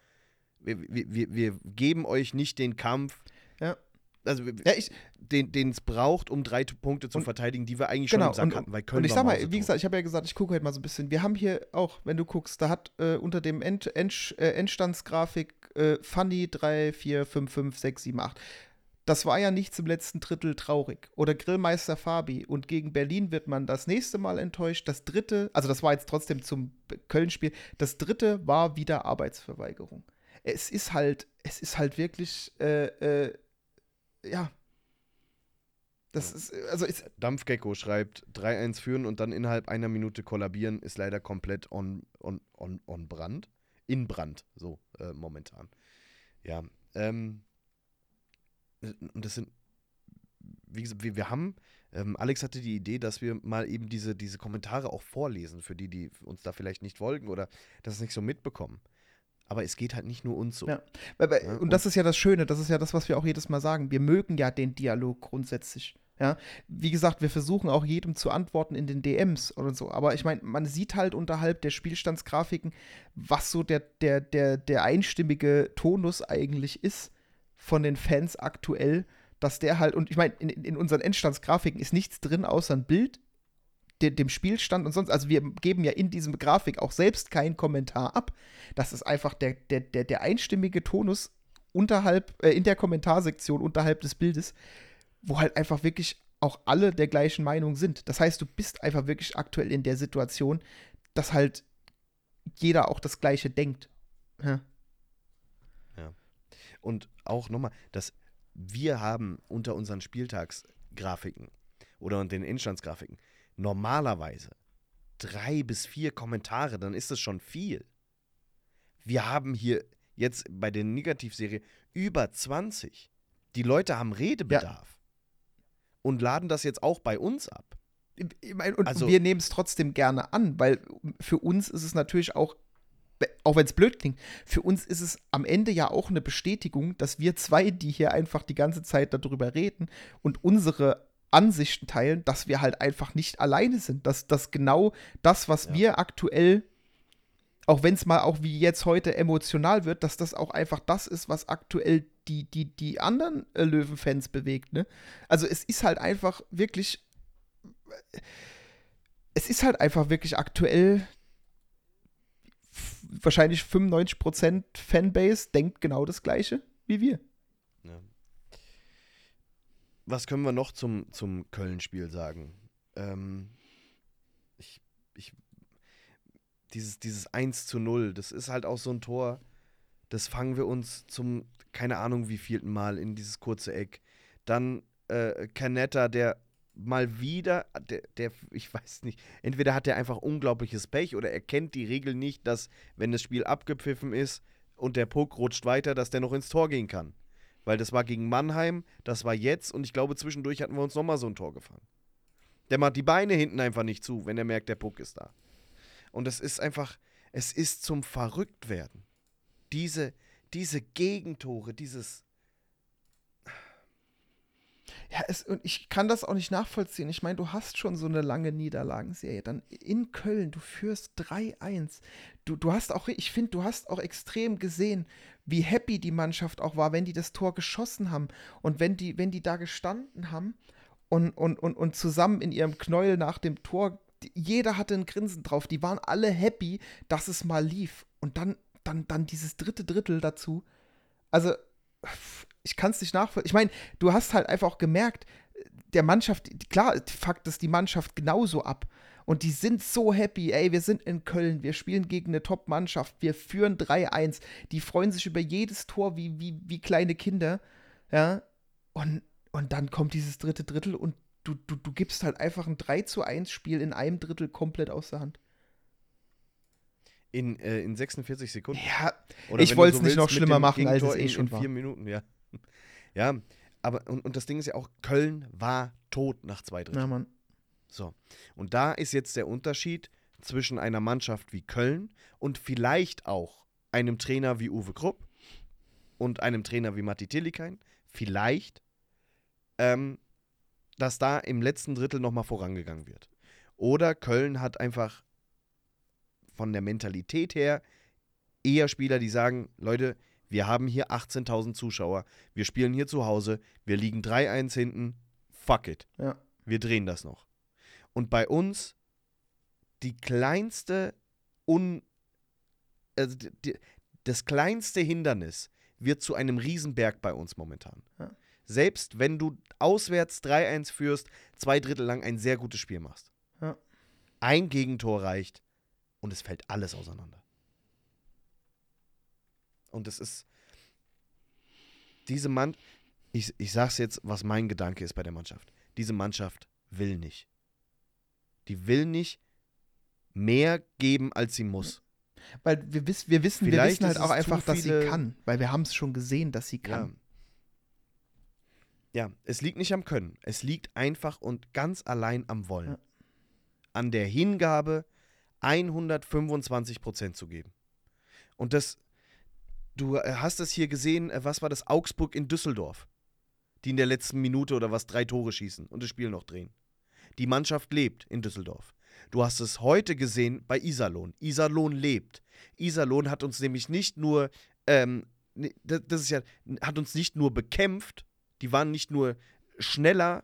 Speaker 2: wir, wir, wir, geben euch nicht den Kampf,
Speaker 3: Ja.
Speaker 2: also
Speaker 3: Ja, ich,
Speaker 2: den es braucht, um drei Punkte zu
Speaker 3: Und-
Speaker 2: verteidigen, die wir eigentlich
Speaker 3: genau,
Speaker 2: schon im Sack
Speaker 3: und,
Speaker 2: hatten, weil Köln
Speaker 3: und ich sag mal, wie gesagt, ich habe ja gesagt, ich gucke heute mal so ein bisschen. Wir haben hier auch, wenn du guckst, da hat äh, unter dem End, End, äh, Endstandsgrafik äh, Funny 3, 4, 5, 5, 6, 7, 8. Das war ja nichts im letzten Drittel traurig. Oder Grillmeister Fabi. Und gegen Berlin wird man das nächste Mal enttäuscht. Das dritte, also das war jetzt trotzdem zum Köln-Spiel. Das dritte war wieder Arbeitsverweigerung. Es ist halt, es ist halt wirklich, äh, äh, ja. Das ist, also ist,
Speaker 2: Dampfgecko schreibt 3-1 führen und dann innerhalb einer Minute kollabieren, ist leider komplett on, on, on, on Brand. In Brand, so äh, momentan. Ja. Ähm, und das sind, wie gesagt, wir, wir haben, ähm, Alex hatte die Idee, dass wir mal eben diese, diese Kommentare auch vorlesen, für die, die uns da vielleicht nicht folgen oder das nicht so mitbekommen. Aber es geht halt nicht nur uns so.
Speaker 3: Ja. Und das ist ja das Schöne, das ist ja das, was wir auch jedes Mal sagen. Wir mögen ja den Dialog grundsätzlich. Ja, wie gesagt, wir versuchen auch jedem zu antworten in den DMs oder so. Aber ich meine, man sieht halt unterhalb der Spielstandsgrafiken, was so der, der, der, der einstimmige Tonus eigentlich ist von den Fans aktuell, dass der halt, und ich meine, in, in unseren Endstandsgrafiken ist nichts drin außer ein Bild, de, dem Spielstand und sonst. Also wir geben ja in diesem Grafik auch selbst keinen Kommentar ab. Das ist einfach der, der, der, der einstimmige Tonus unterhalb, äh, in der Kommentarsektion unterhalb des Bildes, wo halt einfach wirklich auch alle der gleichen Meinung sind. Das heißt, du bist einfach wirklich aktuell in der Situation, dass halt jeder auch das Gleiche denkt. Ja.
Speaker 2: Und auch nochmal, dass wir haben unter unseren Spieltagsgrafiken oder den Endstandsgrafiken normalerweise drei bis vier Kommentare, dann ist das schon viel. Wir haben hier jetzt bei der Negativserie über 20. Die Leute haben Redebedarf und laden das jetzt auch bei uns ab.
Speaker 3: Und
Speaker 2: Also-
Speaker 3: wir nehmen es trotzdem gerne an, weil für uns ist es natürlich auch, auch wenn es blöd klingt, für uns ist es am Ende ja auch eine Bestätigung, dass wir zwei, die hier einfach die ganze Zeit darüber reden und unsere Ansichten teilen, dass wir halt einfach nicht alleine sind. Dass, dass genau das, was
Speaker 2: Ja.
Speaker 3: wir aktuell, auch wenn es mal auch wie jetzt heute emotional wird, dass das auch einfach das ist, was aktuell die, die, die anderen äh, Löwenfans bewegt. Ne? Also es ist halt einfach wirklich es ist halt einfach wirklich aktuell wahrscheinlich 95% Fanbase denkt genau das gleiche wie wir.
Speaker 2: Was können wir noch zum, zum Köln-Spiel sagen? Ähm, ich, ich, dieses, dieses 1 zu 0, das ist halt auch so ein Tor, das fangen wir uns zum, keine Ahnung wie vielten Mal in dieses kurze Eck. Dann äh, Canetta, der mal wieder, der, der, ich weiß nicht, entweder hat er einfach unglaubliches Pech oder er kennt die Regel nicht, dass, wenn das Spiel abgepfiffen ist und der Puck rutscht weiter, dass der noch ins Tor gehen kann. Weil das war gegen Mannheim, das war jetzt und ich glaube, zwischendurch hatten wir uns nochmal so ein Tor gefangen. Der macht die Beine hinten einfach nicht zu, wenn er merkt, der Puck ist da. Und es ist einfach, es ist zum Verrücktwerden. Diese, diese Gegentore, dieses.
Speaker 3: Ja, es, und ich kann das auch nicht nachvollziehen. Ich meine, du hast schon so eine lange Niederlagenserie. Dann in Köln, du führst 3-1. Du, du hast auch, ich finde, du hast auch extrem gesehen, wie happy die Mannschaft auch war, wenn die das Tor geschossen haben und wenn die, wenn die da gestanden haben und, und, und, und zusammen in ihrem Knäuel nach dem Tor, jeder hatte ein Grinsen drauf. Die waren alle happy, dass es mal lief. Und dann, dann, dann dieses dritte Drittel dazu. Also, ich kann es nicht nachvollziehen. Ich meine, du hast halt einfach auch gemerkt, der Mannschaft, klar, fuckt es die Mannschaft genauso ab. Und die sind so happy, ey, wir sind in Köln, wir spielen gegen eine Top-Mannschaft, wir führen 3-1. Die freuen sich über jedes Tor wie, wie, wie kleine Kinder. Ja. Und, und dann kommt dieses dritte Drittel und du, du, du gibst halt einfach ein 3 zu 1 Spiel in einem Drittel komplett aus der Hand.
Speaker 2: In, äh, in 46 Sekunden.
Speaker 3: Ja,
Speaker 2: Oder
Speaker 3: Ich
Speaker 2: wenn du
Speaker 3: wollt's nicht noch schlimmer machen, als es eh
Speaker 2: in,
Speaker 3: schon
Speaker 2: in
Speaker 3: war.
Speaker 2: vier Minuten, ja. [laughs] Ja, aber, und, und das Ding ist ja auch, Köln war tot nach zwei Dritteln.
Speaker 3: Ja, Mann.
Speaker 2: So. Und da ist jetzt der Unterschied zwischen einer Mannschaft wie Köln und vielleicht auch einem Trainer wie Uwe Krupp und einem Trainer wie Matti Tillikain. Vielleicht, ähm, dass da im letzten Drittel nochmal vorangegangen wird. Oder Köln hat einfach von der Mentalität her eher Spieler, die sagen, Leute, wir haben hier 18.000 Zuschauer, wir spielen hier zu Hause, wir liegen 3-1 hinten, fuck it.
Speaker 3: Ja.
Speaker 2: Wir drehen das noch. Und bei uns die kleinste Un also die, die, das kleinste Hindernis wird zu einem Riesenberg bei uns momentan.
Speaker 3: Ja.
Speaker 2: Selbst wenn du auswärts 3-1 führst, zwei Drittel lang ein sehr gutes Spiel machst.
Speaker 3: Ja.
Speaker 2: Ein Gegentor reicht und es fällt alles auseinander. Und es ist diese Mann, ich, ich sag's jetzt, was mein Gedanke ist bei der Mannschaft. Diese Mannschaft will nicht. Die will nicht mehr geben, als sie muss.
Speaker 3: Weil wir, wiss, wir wissen, wir wissen halt auch einfach, dass sie kann. Weil wir haben es schon gesehen, dass sie kann.
Speaker 2: Ja. ja, es liegt nicht am Können. Es liegt einfach und ganz allein am Wollen.
Speaker 3: Ja.
Speaker 2: An der Hingabe, 125 Prozent zu geben. Und das, du äh, hast es hier gesehen, äh, was war das? Augsburg in Düsseldorf. Die in der letzten Minute oder was drei Tore schießen und das Spiel noch drehen. Die Mannschaft lebt in Düsseldorf. Du hast es heute gesehen bei Iserlohn. Iserlohn lebt. Iserlohn hat uns nämlich nicht nur, ähm, ne, das, ist ja, hat uns nicht nur bekämpft, die waren nicht nur schneller,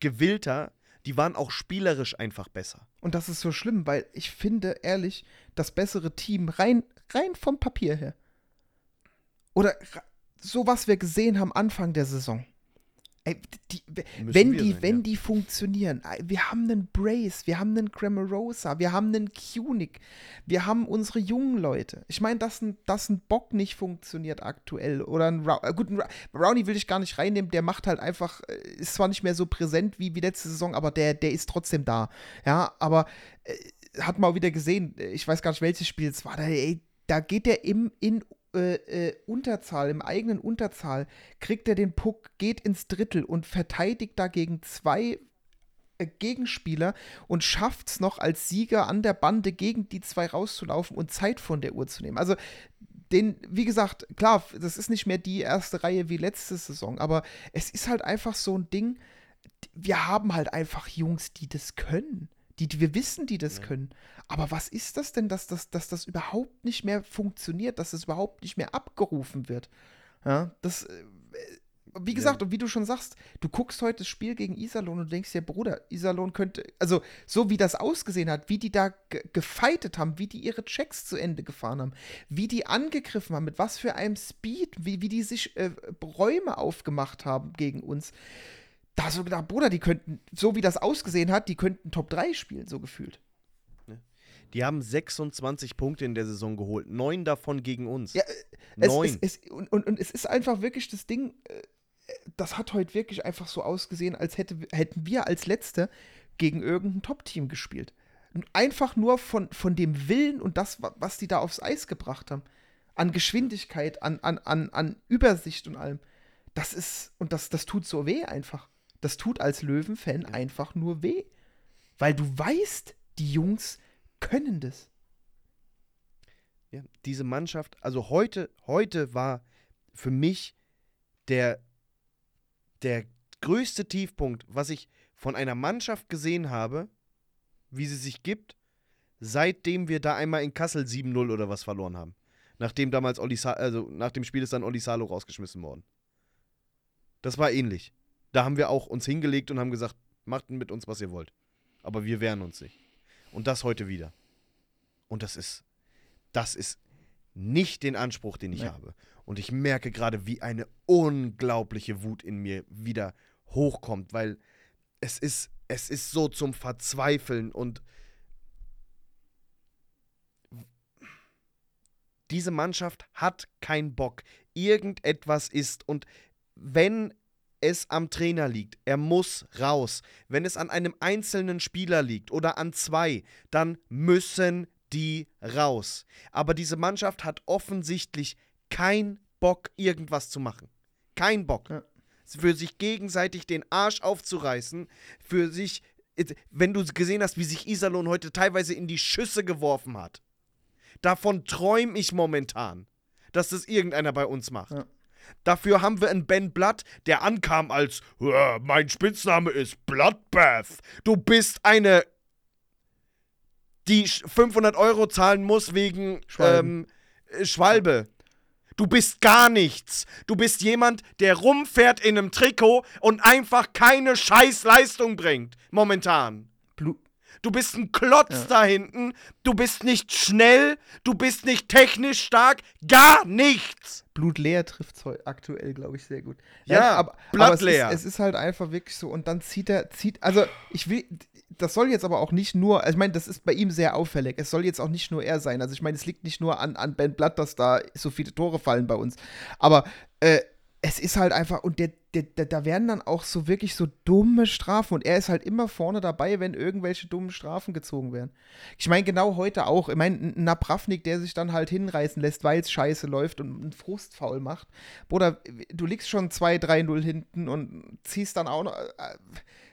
Speaker 2: gewillter, die waren auch spielerisch einfach besser.
Speaker 3: Und das ist so schlimm, weil ich finde, ehrlich, das bessere Team rein, rein vom Papier her. Oder so, was wir gesehen haben Anfang der Saison. Ey, die, wenn die,
Speaker 2: sein,
Speaker 3: wenn
Speaker 2: ja.
Speaker 3: die funktionieren, wir haben einen Brace, wir haben einen Cremarosa, wir haben einen Kunik, wir haben unsere jungen Leute. Ich meine, dass ein, dass ein Bock nicht funktioniert aktuell oder ein Ra äh, gut, ein Ra Brownie will ich gar nicht reinnehmen, der macht halt einfach, äh, ist zwar nicht mehr so präsent wie, wie letzte Saison, aber der, der ist trotzdem da. Ja, aber äh, hat man auch wieder gesehen, äh, ich weiß gar nicht, welches Spiel es war, da, ey, da geht der im, in äh, äh, Unterzahl, im eigenen Unterzahl, kriegt er den Puck, geht ins Drittel und verteidigt dagegen zwei äh, Gegenspieler und schafft es noch als Sieger an der Bande gegen die zwei rauszulaufen und Zeit von der Uhr zu nehmen. Also den, wie gesagt, klar, das ist nicht mehr die erste Reihe wie letzte Saison, aber es ist halt einfach so ein Ding, wir haben halt einfach Jungs, die das können. Die, die wir wissen, die das können. Aber was ist das denn, dass das, dass das überhaupt nicht mehr funktioniert, dass das überhaupt nicht mehr abgerufen wird? Ja, das, äh, wie gesagt, und wie du schon sagst, du guckst heute das Spiel gegen Iserlohn und denkst dir, Bruder, Iserlohn könnte, also so wie das ausgesehen hat, wie die da ge- gefeitet haben, wie die ihre Checks zu Ende gefahren haben, wie die angegriffen haben, mit was für einem Speed, wie, wie die sich äh, Räume aufgemacht haben gegen uns. Da hast du gedacht, Bruder, die könnten, so wie das ausgesehen hat, die könnten Top 3 spielen, so gefühlt.
Speaker 2: Die haben 26 Punkte in der Saison geholt. Neun davon gegen uns.
Speaker 3: Ja, Es,
Speaker 2: Neun.
Speaker 3: es, es, und, und, und es ist einfach wirklich das Ding, äh, das hat heute wirklich einfach so ausgesehen, als hätte, hätten wir als Letzte gegen irgendein Top-Team gespielt. Und einfach nur von, von dem Willen und das, wa- was die da aufs Eis gebracht haben. An Geschwindigkeit, an, an, an, an Übersicht und allem. Das ist, und das, das tut so weh einfach. Das tut als Löwen-Fan einfach nur weh. Weil du weißt, die Jungs können das.
Speaker 2: Ja, diese Mannschaft, also heute, heute war für mich der, der größte Tiefpunkt, was ich von einer Mannschaft gesehen habe, wie sie sich gibt, seitdem wir da einmal in Kassel 7-0 oder was verloren haben. Nachdem damals Olli Sa also nach dem Spiel ist dann Olli Salo rausgeschmissen worden. Das war ähnlich. Da haben wir auch uns hingelegt und haben gesagt, macht mit uns, was ihr wollt. Aber wir wehren uns nicht. Und das heute wieder. Und das ist, das ist nicht den Anspruch, den ich
Speaker 3: Nee.
Speaker 2: habe. Und ich merke gerade, wie eine unglaubliche Wut in mir wieder hochkommt, weil es ist, es ist so zum Verzweifeln und diese Mannschaft hat keinen Bock. Irgendetwas ist und wenn es am Trainer liegt, er muss raus. Wenn es an einem einzelnen Spieler liegt oder an zwei, dann müssen die raus. Aber diese Mannschaft hat offensichtlich keinen Bock, irgendwas zu machen. Kein Bock.
Speaker 3: Ja.
Speaker 2: für sich gegenseitig den Arsch aufzureißen, für sich, wenn du gesehen hast, wie sich Iserlohn heute teilweise in die Schüsse geworfen hat. Davon träume ich momentan, dass das irgendeiner bei uns macht. Ja. Dafür haben wir einen Ben Blood, der ankam als mein Spitzname ist Bloodbath. Du bist eine, die 500 Euro zahlen muss wegen ähm, Schwalbe. Du bist gar nichts. Du bist jemand, der rumfährt in einem Trikot und einfach keine Scheißleistung bringt. Momentan. Du bist ein Klotz ja. da hinten. Du bist nicht schnell. Du bist nicht technisch stark. Gar nichts.
Speaker 3: Blutleer trifft es aktuell, glaube ich, sehr gut.
Speaker 2: Ja, ja aber,
Speaker 3: blattleer. Aber es, ist, es ist halt einfach wirklich so. Und dann zieht er, zieht, also ich will, das soll jetzt aber auch nicht nur, also ich meine, das ist bei ihm sehr auffällig. Es soll jetzt auch nicht nur er sein. Also ich meine, es liegt nicht nur an, an Ben Blatt, dass da so viele Tore fallen bei uns. Aber äh, es ist halt einfach, und der, der, der, da werden dann auch so wirklich so dumme Strafen. Und er ist halt immer vorne dabei, wenn irgendwelche dummen Strafen gezogen werden. Ich meine, genau heute auch. Ich meine, ein Napravnik, der sich dann halt hinreißen lässt, weil es scheiße läuft und einen Frustfaul macht. Bruder, du liegst schon 2-3-0 hinten und ziehst dann auch noch. Äh,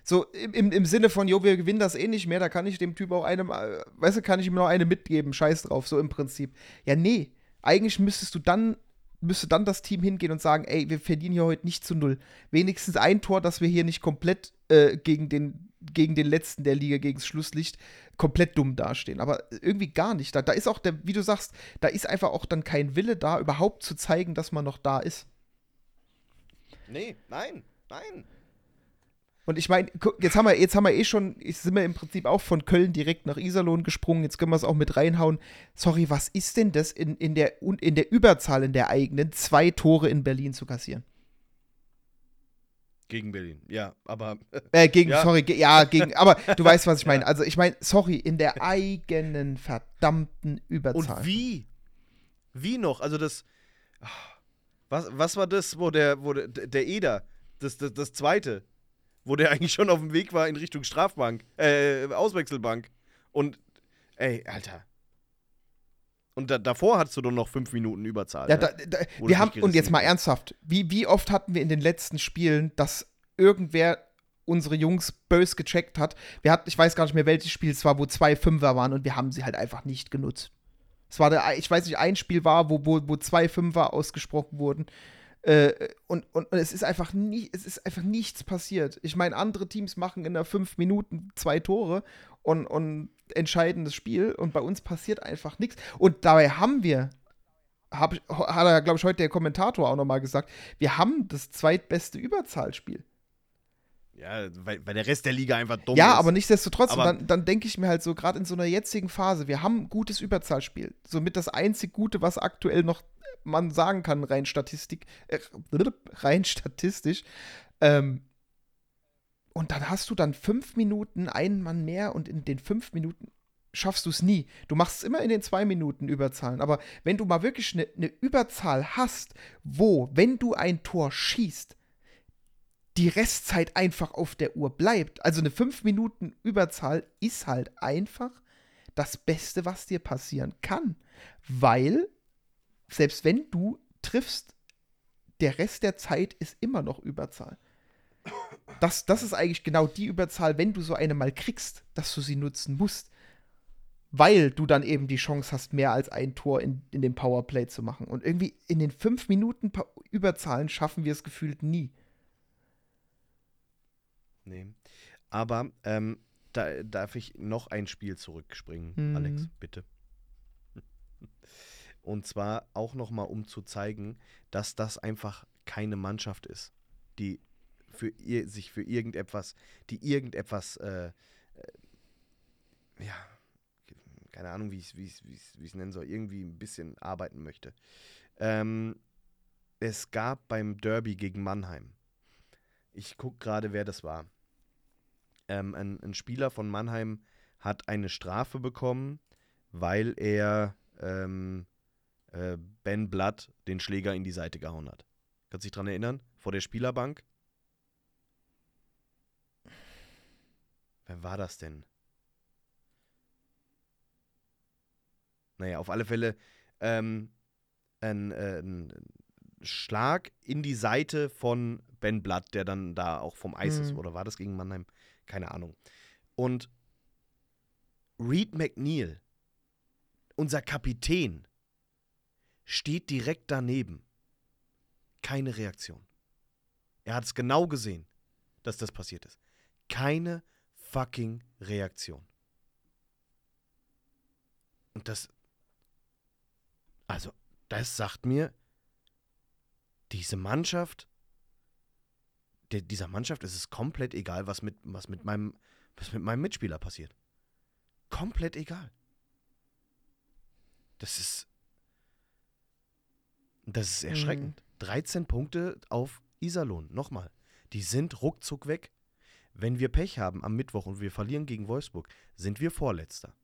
Speaker 3: so im, im Sinne von, jo, wir gewinnen das eh nicht mehr, da kann ich dem Typ auch eine, äh, weißt du, kann ich ihm noch eine mitgeben, scheiß drauf, so im Prinzip. Ja, nee, eigentlich müsstest du dann, müsste dann das Team hingehen und sagen, ey, wir verdienen hier heute nicht zu null. Wenigstens ein Tor, dass wir hier nicht komplett äh, gegen, den, gegen den letzten der Liga, gegen das Schlusslicht, komplett dumm dastehen. Aber irgendwie gar nicht. Da, da ist auch, der, wie du sagst, da ist einfach auch dann kein Wille da, überhaupt zu zeigen, dass man noch da ist.
Speaker 2: Nee, nein, nein.
Speaker 3: Und ich meine, jetzt haben wir, jetzt haben wir eh schon, sind wir im Prinzip auch von Köln direkt nach Iserlohn gesprungen. Jetzt können wir es auch mit reinhauen. Sorry, was ist denn das in, in, der, in der Überzahl in der eigenen, zwei Tore in Berlin zu kassieren?
Speaker 2: Gegen Berlin, ja, aber. [laughs]
Speaker 3: Äh, gegen, ja. sorry, ge ja, gegen, aber du weißt, was ich [laughs] meine. Also, ich meine, sorry, in der eigenen verdammten Überzahl.
Speaker 2: Und wie? Wie noch? Also, das. Was, was war das, wo der, wo der, der Eder, das, das, das zweite, wo der eigentlich schon auf dem Weg war in Richtung Strafbank, äh, Auswechselbank. Und, ey, Alter. Und da, davor hattest du doch noch fünf Minuten Überzahl.
Speaker 3: Ja, ne? da, da, wir haben, und jetzt mal ernsthaft, wie, wie oft hatten wir in den letzten Spielen, dass irgendwer unsere Jungs bös gecheckt hat. Wir hatten, ich weiß gar nicht mehr, welches Spiel es war, wo zwei Fünfer waren und wir haben sie halt einfach nicht genutzt. Es war der, ich weiß nicht, ein Spiel war, wo, wo, wo zwei Fünfer ausgesprochen wurden. Äh, und, und, und, es ist einfach nie, es ist einfach nichts passiert. Ich meine, andere Teams machen in der fünf Minuten zwei Tore und, und entscheiden das Spiel und bei uns passiert einfach nichts. Und dabei haben wir, hab, hat er, glaube ich, heute der Kommentator auch nochmal gesagt, wir haben das zweitbeste Überzahlspiel.
Speaker 2: Ja, weil, weil, der Rest der Liga einfach dumm
Speaker 3: ja, ist. Ja, aber nichtsdestotrotz, aber dann, dann denke ich mir halt so, gerade in so einer jetzigen Phase, wir haben ein gutes Überzahlspiel. Somit das einzig Gute, was aktuell noch man sagen kann, rein Statistik, äh, [laughs] rein statistisch. Ähm, und dann hast du dann fünf Minuten einen Mann mehr und in den fünf Minuten schaffst du es nie. Du machst es immer in den zwei Minuten Überzahlen. Aber wenn du mal wirklich eine, eine Überzahl hast, wo, wenn du ein Tor schießt, die Restzeit einfach auf der Uhr bleibt. Also eine fünf Minuten Überzahl ist halt einfach das Beste, was dir passieren kann. Weil selbst wenn du triffst, der Rest der Zeit ist immer noch Überzahl. Das, das ist eigentlich genau die Überzahl, wenn du so eine mal kriegst, dass du sie nutzen musst. Weil du dann eben die Chance hast, mehr als ein Tor in, in dem Powerplay zu machen. Und irgendwie in den fünf Minuten Überzahlen schaffen wir es gefühlt nie.
Speaker 2: Nee. Aber ähm, da darf ich noch ein Spiel zurückspringen, mhm. Alex, bitte. Und zwar auch nochmal, um zu zeigen, dass das einfach keine Mannschaft ist, die für ihr, sich für irgendetwas, die irgendetwas, äh, äh, ja, keine Ahnung, wie ich es nennen soll, irgendwie ein bisschen arbeiten möchte. Ähm, es gab beim Derby gegen Mannheim, ich gucke gerade, wer das war. Ähm, ein, ein, Spieler von Mannheim hat eine Strafe bekommen, weil er ähm, äh, Ben Blood den Schläger in die Seite gehauen hat. Kannst du dich dran erinnern? Vor der Spielerbank? Wer war das denn? Naja, auf alle Fälle ähm, ein, äh, ein, Schlag in die Seite von Ben Blatt, der dann da auch vom Eis ist.
Speaker 3: Mhm.
Speaker 2: Oder war das gegen Mannheim? Keine Ahnung. Und Reed McNeil, unser Kapitän, steht direkt daneben. Keine Reaktion. Er hat es genau gesehen, dass das passiert ist. Keine fucking Reaktion. Und das. Also, das sagt mir, diese Mannschaft, der, dieser Mannschaft ist es komplett egal, was mit, was, mit meinem, was mit meinem Mitspieler passiert. Komplett egal. Das ist. Das ist erschreckend. 13 Punkte auf Iserlohn. Nochmal. Die sind ruckzuck weg. Wenn wir Pech haben am Mittwoch und wir verlieren gegen Wolfsburg, sind wir Vorletzter.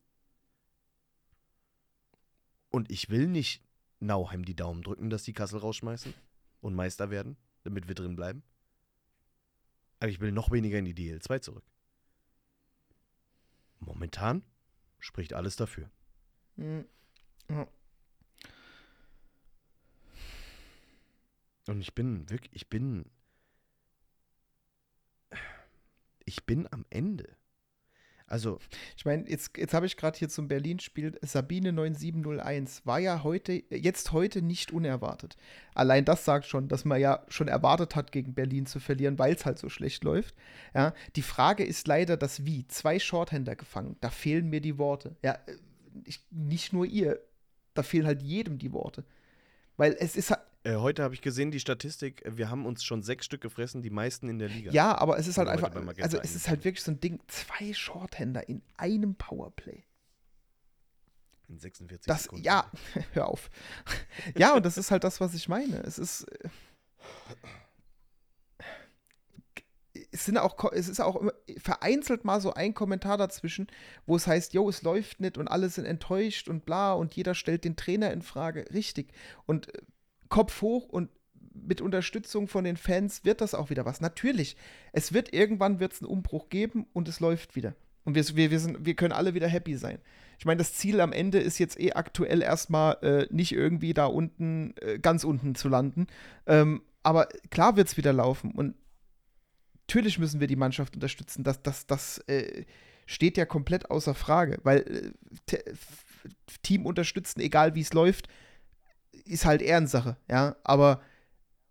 Speaker 2: Und ich will nicht Nauheim die Daumen drücken, dass die Kassel rausschmeißen und Meister werden, damit wir drin bleiben. Aber ich will noch weniger in die DL2 zurück. Momentan spricht alles dafür.
Speaker 3: Mhm. Ja.
Speaker 2: Und ich bin wirklich, ich bin. Ich bin am Ende. Also,
Speaker 3: Ich meine, jetzt, jetzt habe ich gerade hier zum Berlin-Spiel Sabine 9701. War ja heute, jetzt heute nicht unerwartet. Allein das sagt schon, dass man ja schon erwartet hat, gegen Berlin zu verlieren, weil es halt so schlecht läuft. Ja, die Frage ist leider das Wie. Zwei Shorthänder gefangen. Da fehlen mir die Worte. Ja, äh, ich, nicht nur ihr. Da fehlen halt jedem die Worte. Weil es ist halt.
Speaker 2: Äh, heute habe ich gesehen, die Statistik, äh, wir haben uns schon sechs Stück gefressen, die meisten in der Liga.
Speaker 3: Ja, aber es ist halt einfach. Also, es ist halt wirklich so ein Ding. Zwei Shorthänder in einem Powerplay.
Speaker 2: In 46
Speaker 3: Das,
Speaker 2: Sekunden.
Speaker 3: ja, [laughs] hör auf. ja, und das ist halt das, was ich meine. Es ist. äh, Es sind auch, es ist auch vereinzelt mal so ein Kommentar dazwischen, wo es heißt, yo, es läuft nicht und alle sind enttäuscht und bla und jeder stellt den Trainer in Frage. Richtig. Und äh, Kopf hoch und mit Unterstützung von den Fans wird das auch wieder was. Natürlich, es wird irgendwann wird's einen Umbruch geben und es läuft wieder. Und wir, wir, wir, sind, wir können alle wieder happy sein. Ich meine, das Ziel am Ende ist jetzt eh aktuell erstmal äh, nicht irgendwie da unten, äh, ganz unten zu landen. Ähm, aber klar wird es wieder laufen. Und natürlich müssen wir die Mannschaft unterstützen. Das, das, das äh, steht ja komplett außer Frage, weil äh, Team unterstützen, egal wie es läuft, ist halt Ehrensache, ja. Aber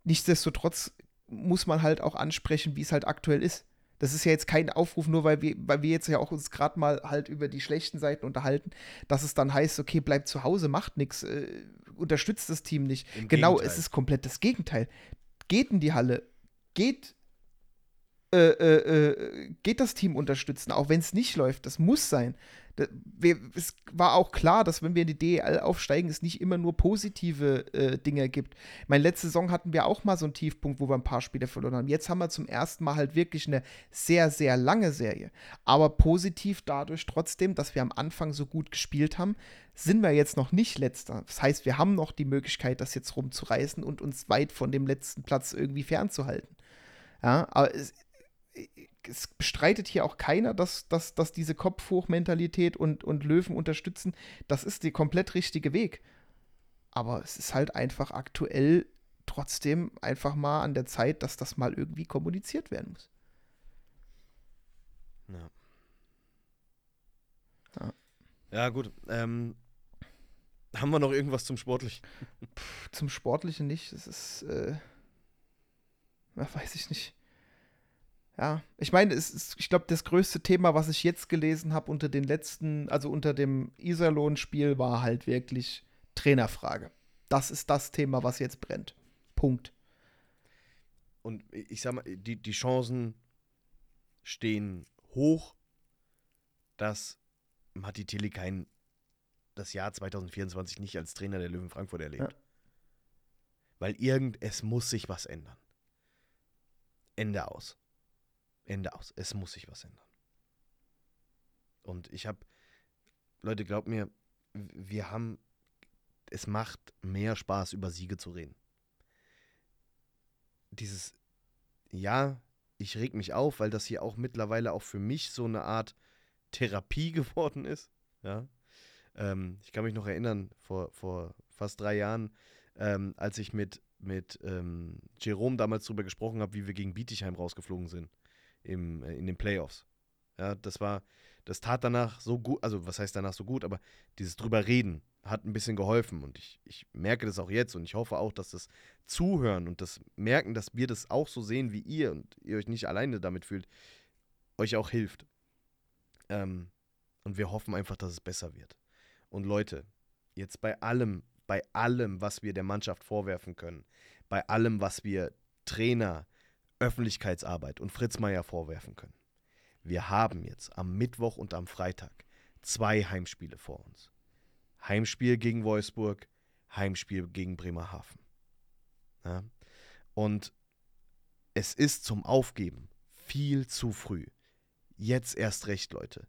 Speaker 3: nichtsdestotrotz muss man halt auch ansprechen, wie es halt aktuell ist. Das ist ja jetzt kein Aufruf, nur weil wir, weil wir jetzt ja auch uns gerade mal halt über die schlechten Seiten unterhalten, dass es dann heißt, okay, bleibt zu Hause, macht nichts, äh, unterstützt das Team nicht.
Speaker 2: Im
Speaker 3: genau,
Speaker 2: Gegenteil.
Speaker 3: es ist komplett das Gegenteil. Geht in die Halle, geht, äh, äh, äh, geht das Team unterstützen, auch wenn es nicht läuft. Das muss sein. Da, wir, es war auch klar, dass wenn wir in die DEL aufsteigen, es nicht immer nur positive äh, Dinge gibt. Meine letzte Saison hatten wir auch mal so einen Tiefpunkt, wo wir ein paar Spiele verloren haben. Jetzt haben wir zum ersten Mal halt wirklich eine sehr, sehr lange Serie. Aber positiv dadurch trotzdem, dass wir am Anfang so gut gespielt haben, sind wir jetzt noch nicht letzter. Das heißt, wir haben noch die Möglichkeit, das jetzt rumzureißen und uns weit von dem letzten Platz irgendwie fernzuhalten. Ja, aber es, es bestreitet hier auch keiner, dass, dass, dass diese Kopfhoch-Mentalität und, und Löwen unterstützen. Das ist der komplett richtige Weg. Aber es ist halt einfach aktuell trotzdem einfach mal an der Zeit, dass das mal irgendwie kommuniziert werden muss.
Speaker 2: Ja.
Speaker 3: Ja.
Speaker 2: Ja, gut. Ähm, haben wir noch irgendwas zum Sportlichen?
Speaker 3: Zum Sportlichen nicht. Es ist, äh, weiß ich nicht. Ja, ich meine, es ist, ich glaube, das größte Thema, was ich jetzt gelesen habe unter den letzten, also unter dem Iserlohn-Spiel, war halt wirklich Trainerfrage. Das ist das Thema, was jetzt brennt. Punkt.
Speaker 2: Und ich sag mal, die, die Chancen stehen hoch, dass Matti Tilly das Jahr 2024 nicht als Trainer der Löwen Frankfurt erlebt.
Speaker 3: Ja.
Speaker 2: Weil irgend, es muss sich was ändern. Ende aus. Ende aus. Es muss sich was ändern. Und ich habe, Leute, glaubt mir, wir haben, es macht mehr Spaß, über Siege zu reden. Dieses, ja, ich reg mich auf, weil das hier auch mittlerweile auch für mich so eine Art Therapie [laughs] geworden ist. Ja. Ähm, ich kann mich noch erinnern, vor, vor fast drei Jahren, ähm, als ich mit mit ähm, Jerome damals drüber gesprochen habe, wie wir gegen Bietigheim rausgeflogen sind im, äh, in den Playoffs. Ja, das war, das tat danach so gut, also was heißt danach so gut, aber dieses drüber reden hat ein bisschen geholfen und ich, ich merke das auch jetzt und ich hoffe auch, dass das Zuhören und das Merken, dass wir das auch so sehen wie ihr und ihr euch nicht alleine damit fühlt, euch auch hilft. Ähm, und wir hoffen einfach, dass es besser wird. Und Leute, jetzt bei allem, bei allem, was wir der Mannschaft vorwerfen können, bei allem, was wir Trainer, Öffentlichkeitsarbeit und Fritz Meier vorwerfen können. Wir haben jetzt am Mittwoch und am Freitag zwei Heimspiele vor uns. Heimspiel gegen Wolfsburg, Heimspiel gegen Bremerhaven. Ja? Und es ist zum Aufgeben viel zu früh. Jetzt erst recht, Leute.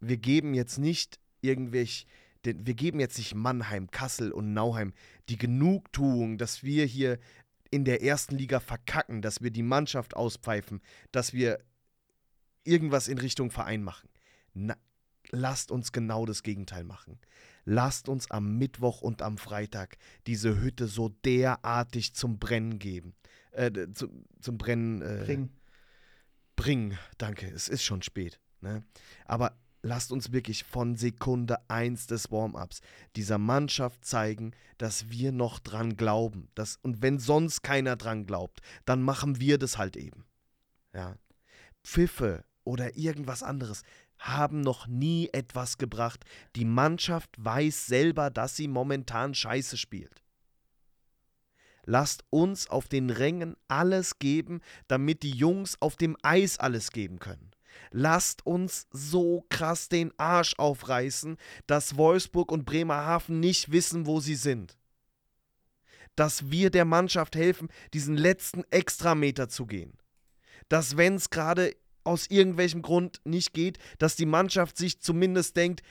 Speaker 2: Wir geben jetzt nicht irgendwelche, wir geben jetzt nicht Mannheim, Kassel und Nauheim die Genugtuung, dass wir hier in der ersten Liga verkacken, dass wir die Mannschaft auspfeifen, dass wir irgendwas in Richtung Verein machen. Na, lasst uns genau das Gegenteil machen. Lasst uns am Mittwoch und am Freitag diese Hütte so derartig zum Brennen geben. Äh, zu, zum Brennen. Äh,
Speaker 3: Bringen.
Speaker 2: Bringen, danke. Es ist schon spät. Ne? Aber lasst uns wirklich von Sekunde 1 des Warm-ups dieser Mannschaft zeigen, dass wir noch dran glauben. Dass, und wenn sonst keiner dran glaubt, dann machen wir das halt eben. Ja. Pfiffe oder irgendwas anderes haben noch nie etwas gebracht. Die Mannschaft weiß selber, dass sie momentan scheiße spielt. Lasst uns auf den Rängen alles geben, damit die Jungs auf dem Eis alles geben können. Lasst uns so krass den Arsch aufreißen, dass Wolfsburg und Bremerhaven nicht wissen, wo sie sind. Dass wir der Mannschaft helfen, diesen letzten Extrameter zu gehen. Dass, wenn es gerade aus irgendwelchem Grund nicht geht, dass die Mannschaft sich zumindest denkt,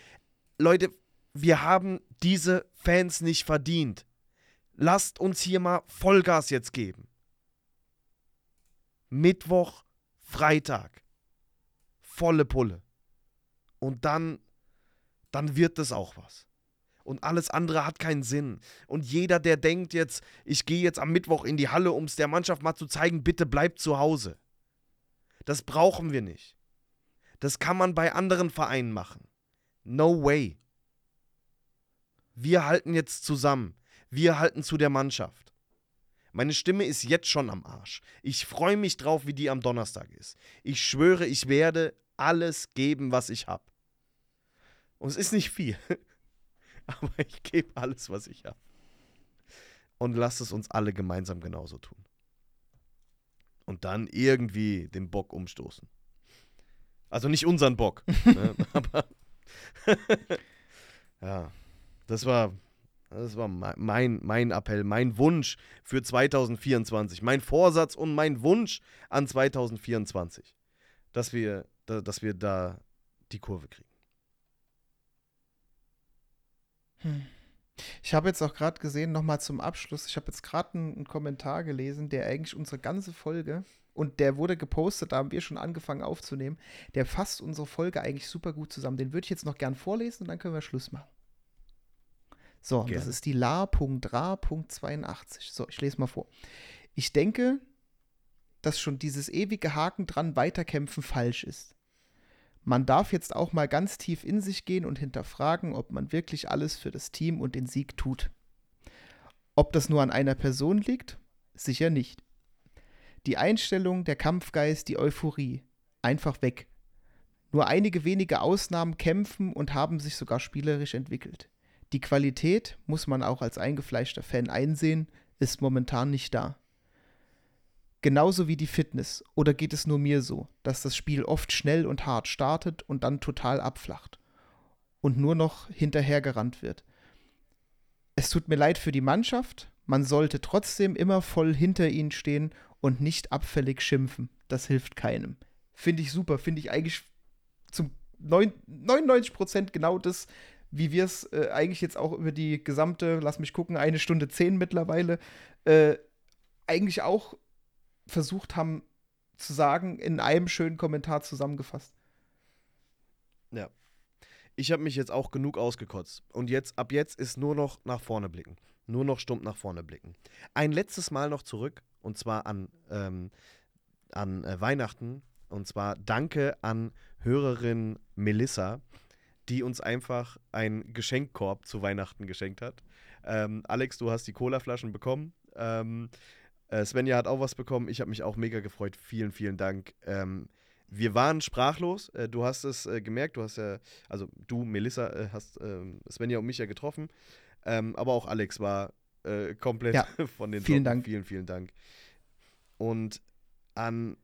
Speaker 2: Leute, wir haben diese Fans nicht verdient. Lasst uns hier mal Vollgas jetzt geben. Mittwoch, Freitag. Volle Pulle. Und dann, dann wird es auch was. Und alles andere hat keinen Sinn. Und jeder, der denkt jetzt, ich gehe jetzt am Mittwoch in die Halle, um es der Mannschaft mal zu zeigen, bitte bleibt zu Hause. Das brauchen wir nicht. Das kann man bei anderen Vereinen machen. No way. Wir halten jetzt zusammen. Wir halten zu der Mannschaft. Meine Stimme ist jetzt schon am Arsch. Ich freue mich drauf, wie die am Donnerstag ist. Ich schwöre, ich werde alles geben, was ich habe. Und es ist nicht viel. [laughs] Aber ich gebe alles, was ich habe. Und lasst es uns alle gemeinsam genauso tun und dann irgendwie den Bock umstoßen. Also nicht unseren Bock, [laughs] ne? aber [laughs] ja, das war, das war mein, mein Appell, mein Wunsch für 2024, mein Vorsatz und mein Wunsch an 2024, dass wir, dass wir da die Kurve kriegen.
Speaker 3: Hm. Ich habe jetzt auch gerade gesehen, nochmal zum Abschluss, ich habe jetzt gerade einen, einen, Kommentar gelesen, der eigentlich unsere ganze Folge, und der wurde gepostet, da haben wir schon angefangen aufzunehmen, der fasst unsere Folge eigentlich super gut zusammen. Den würde ich jetzt noch gern vorlesen und dann können wir Schluss machen. So, Gerne. das ist die la.ra.82. So, ich lese mal vor. Ich denke, dass schon dieses ewige Haken dran weiterkämpfen falsch ist. Man darf jetzt auch mal ganz tief in sich gehen und hinterfragen, ob man wirklich alles für das Team und den Sieg tut. Ob das nur an einer Person liegt? Sicher nicht. Die Einstellung, der Kampfgeist, die Euphorie. Einfach weg. Nur einige wenige Ausnahmen kämpfen und haben sich sogar spielerisch entwickelt. Die Qualität, muss man auch als eingefleischter Fan einsehen, ist momentan nicht da. Genauso wie die Fitness. Oder geht es nur mir so, dass das Spiel oft schnell und hart startet und dann total abflacht und nur noch hinterhergerannt wird? Es tut mir leid für die Mannschaft, man sollte trotzdem immer voll hinter ihnen stehen und nicht abfällig schimpfen. Das hilft keinem. Finde ich super, finde ich eigentlich zum 99 Prozent genau das, wie wir es äh, eigentlich jetzt auch über die gesamte, lass mich gucken, eine Stunde zehn mittlerweile, äh, eigentlich auch versucht haben zu sagen, in einem schönen Kommentar zusammengefasst.
Speaker 2: Ja. Ich habe mich jetzt auch genug ausgekotzt. Und jetzt, ab jetzt ist nur noch nach vorne blicken. nur noch stumpf nach vorne blicken. Ein letztes Mal noch zurück, und zwar an, ähm, an äh, Weihnachten. Und zwar danke an Hörerin Melissa, die uns einfach einen Geschenkkorb zu Weihnachten geschenkt hat. Ähm, Alex, du hast die Colaflaschen bekommen. Ähm, äh, Svenja hat auch was bekommen. Ich habe mich auch mega gefreut. Vielen, vielen Dank. Ähm, wir waren sprachlos. Äh, du hast es äh, gemerkt. Du hast ja, also du, Melissa, äh, hast ähm, Svenja und mich ja getroffen. Ähm, aber auch Alex war äh, komplett
Speaker 3: Ja, [laughs]
Speaker 2: von den
Speaker 3: vielen
Speaker 2: Socken.
Speaker 3: Dank.
Speaker 2: Vielen, vielen Dank. Und an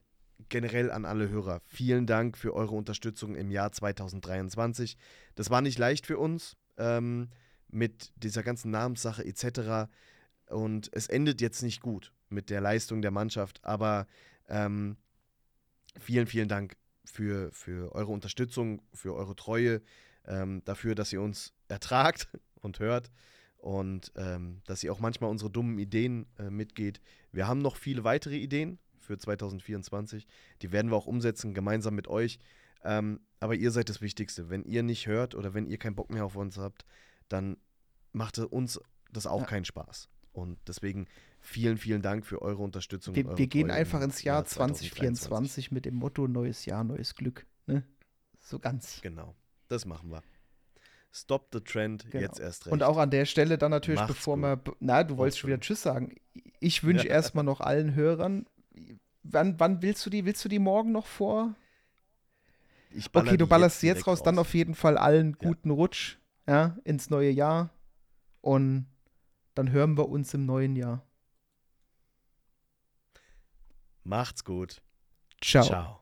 Speaker 2: generell an alle Hörer, vielen Dank für eure Unterstützung im Jahr 2023. Das war nicht leicht für uns ähm, mit dieser ganzen Namenssache etc. Und es endet jetzt nicht gut mit der Leistung der Mannschaft, aber ähm, vielen, vielen Dank für, für eure Unterstützung, für eure Treue, ähm, dafür, dass ihr uns ertragt [laughs] und hört und ähm, dass ihr auch manchmal unsere dummen Ideen äh, mitgeht. Wir haben noch viele weitere Ideen für 2024. Die werden wir auch umsetzen, gemeinsam mit euch. Ähm, aber ihr seid das Wichtigste. Wenn ihr nicht hört oder wenn ihr keinen Bock mehr auf uns habt, dann macht uns das auch
Speaker 3: Ja.
Speaker 2: keinen Spaß. Und deswegen vielen, vielen Dank für eure Unterstützung.
Speaker 3: Wir,
Speaker 2: eure
Speaker 3: wir gehen einfach ins Jahr
Speaker 2: 2023.
Speaker 3: 2024 mit dem Motto Neues Jahr, neues Glück. Ne? So ganz.
Speaker 2: Genau, das machen wir. Stop the Trend,
Speaker 3: Genau.
Speaker 2: jetzt erst recht.
Speaker 3: Und auch an der Stelle dann natürlich,
Speaker 2: Macht's
Speaker 3: bevor
Speaker 2: gut.
Speaker 3: wir. Na, du wolltest schon wieder Tschüss sagen. Ich wünsche erstmal noch allen Hörern. Wann, wann willst du die? Willst du die morgen noch vor? Okay, du ballerst sie jetzt
Speaker 2: direkt
Speaker 3: raus. Dann auf jeden Fall allen
Speaker 2: Ja.
Speaker 3: guten Rutsch ja, ins neue Jahr. Und dann hören wir uns im neuen Jahr.
Speaker 2: Macht's gut.
Speaker 3: Ciao.
Speaker 2: Ciao.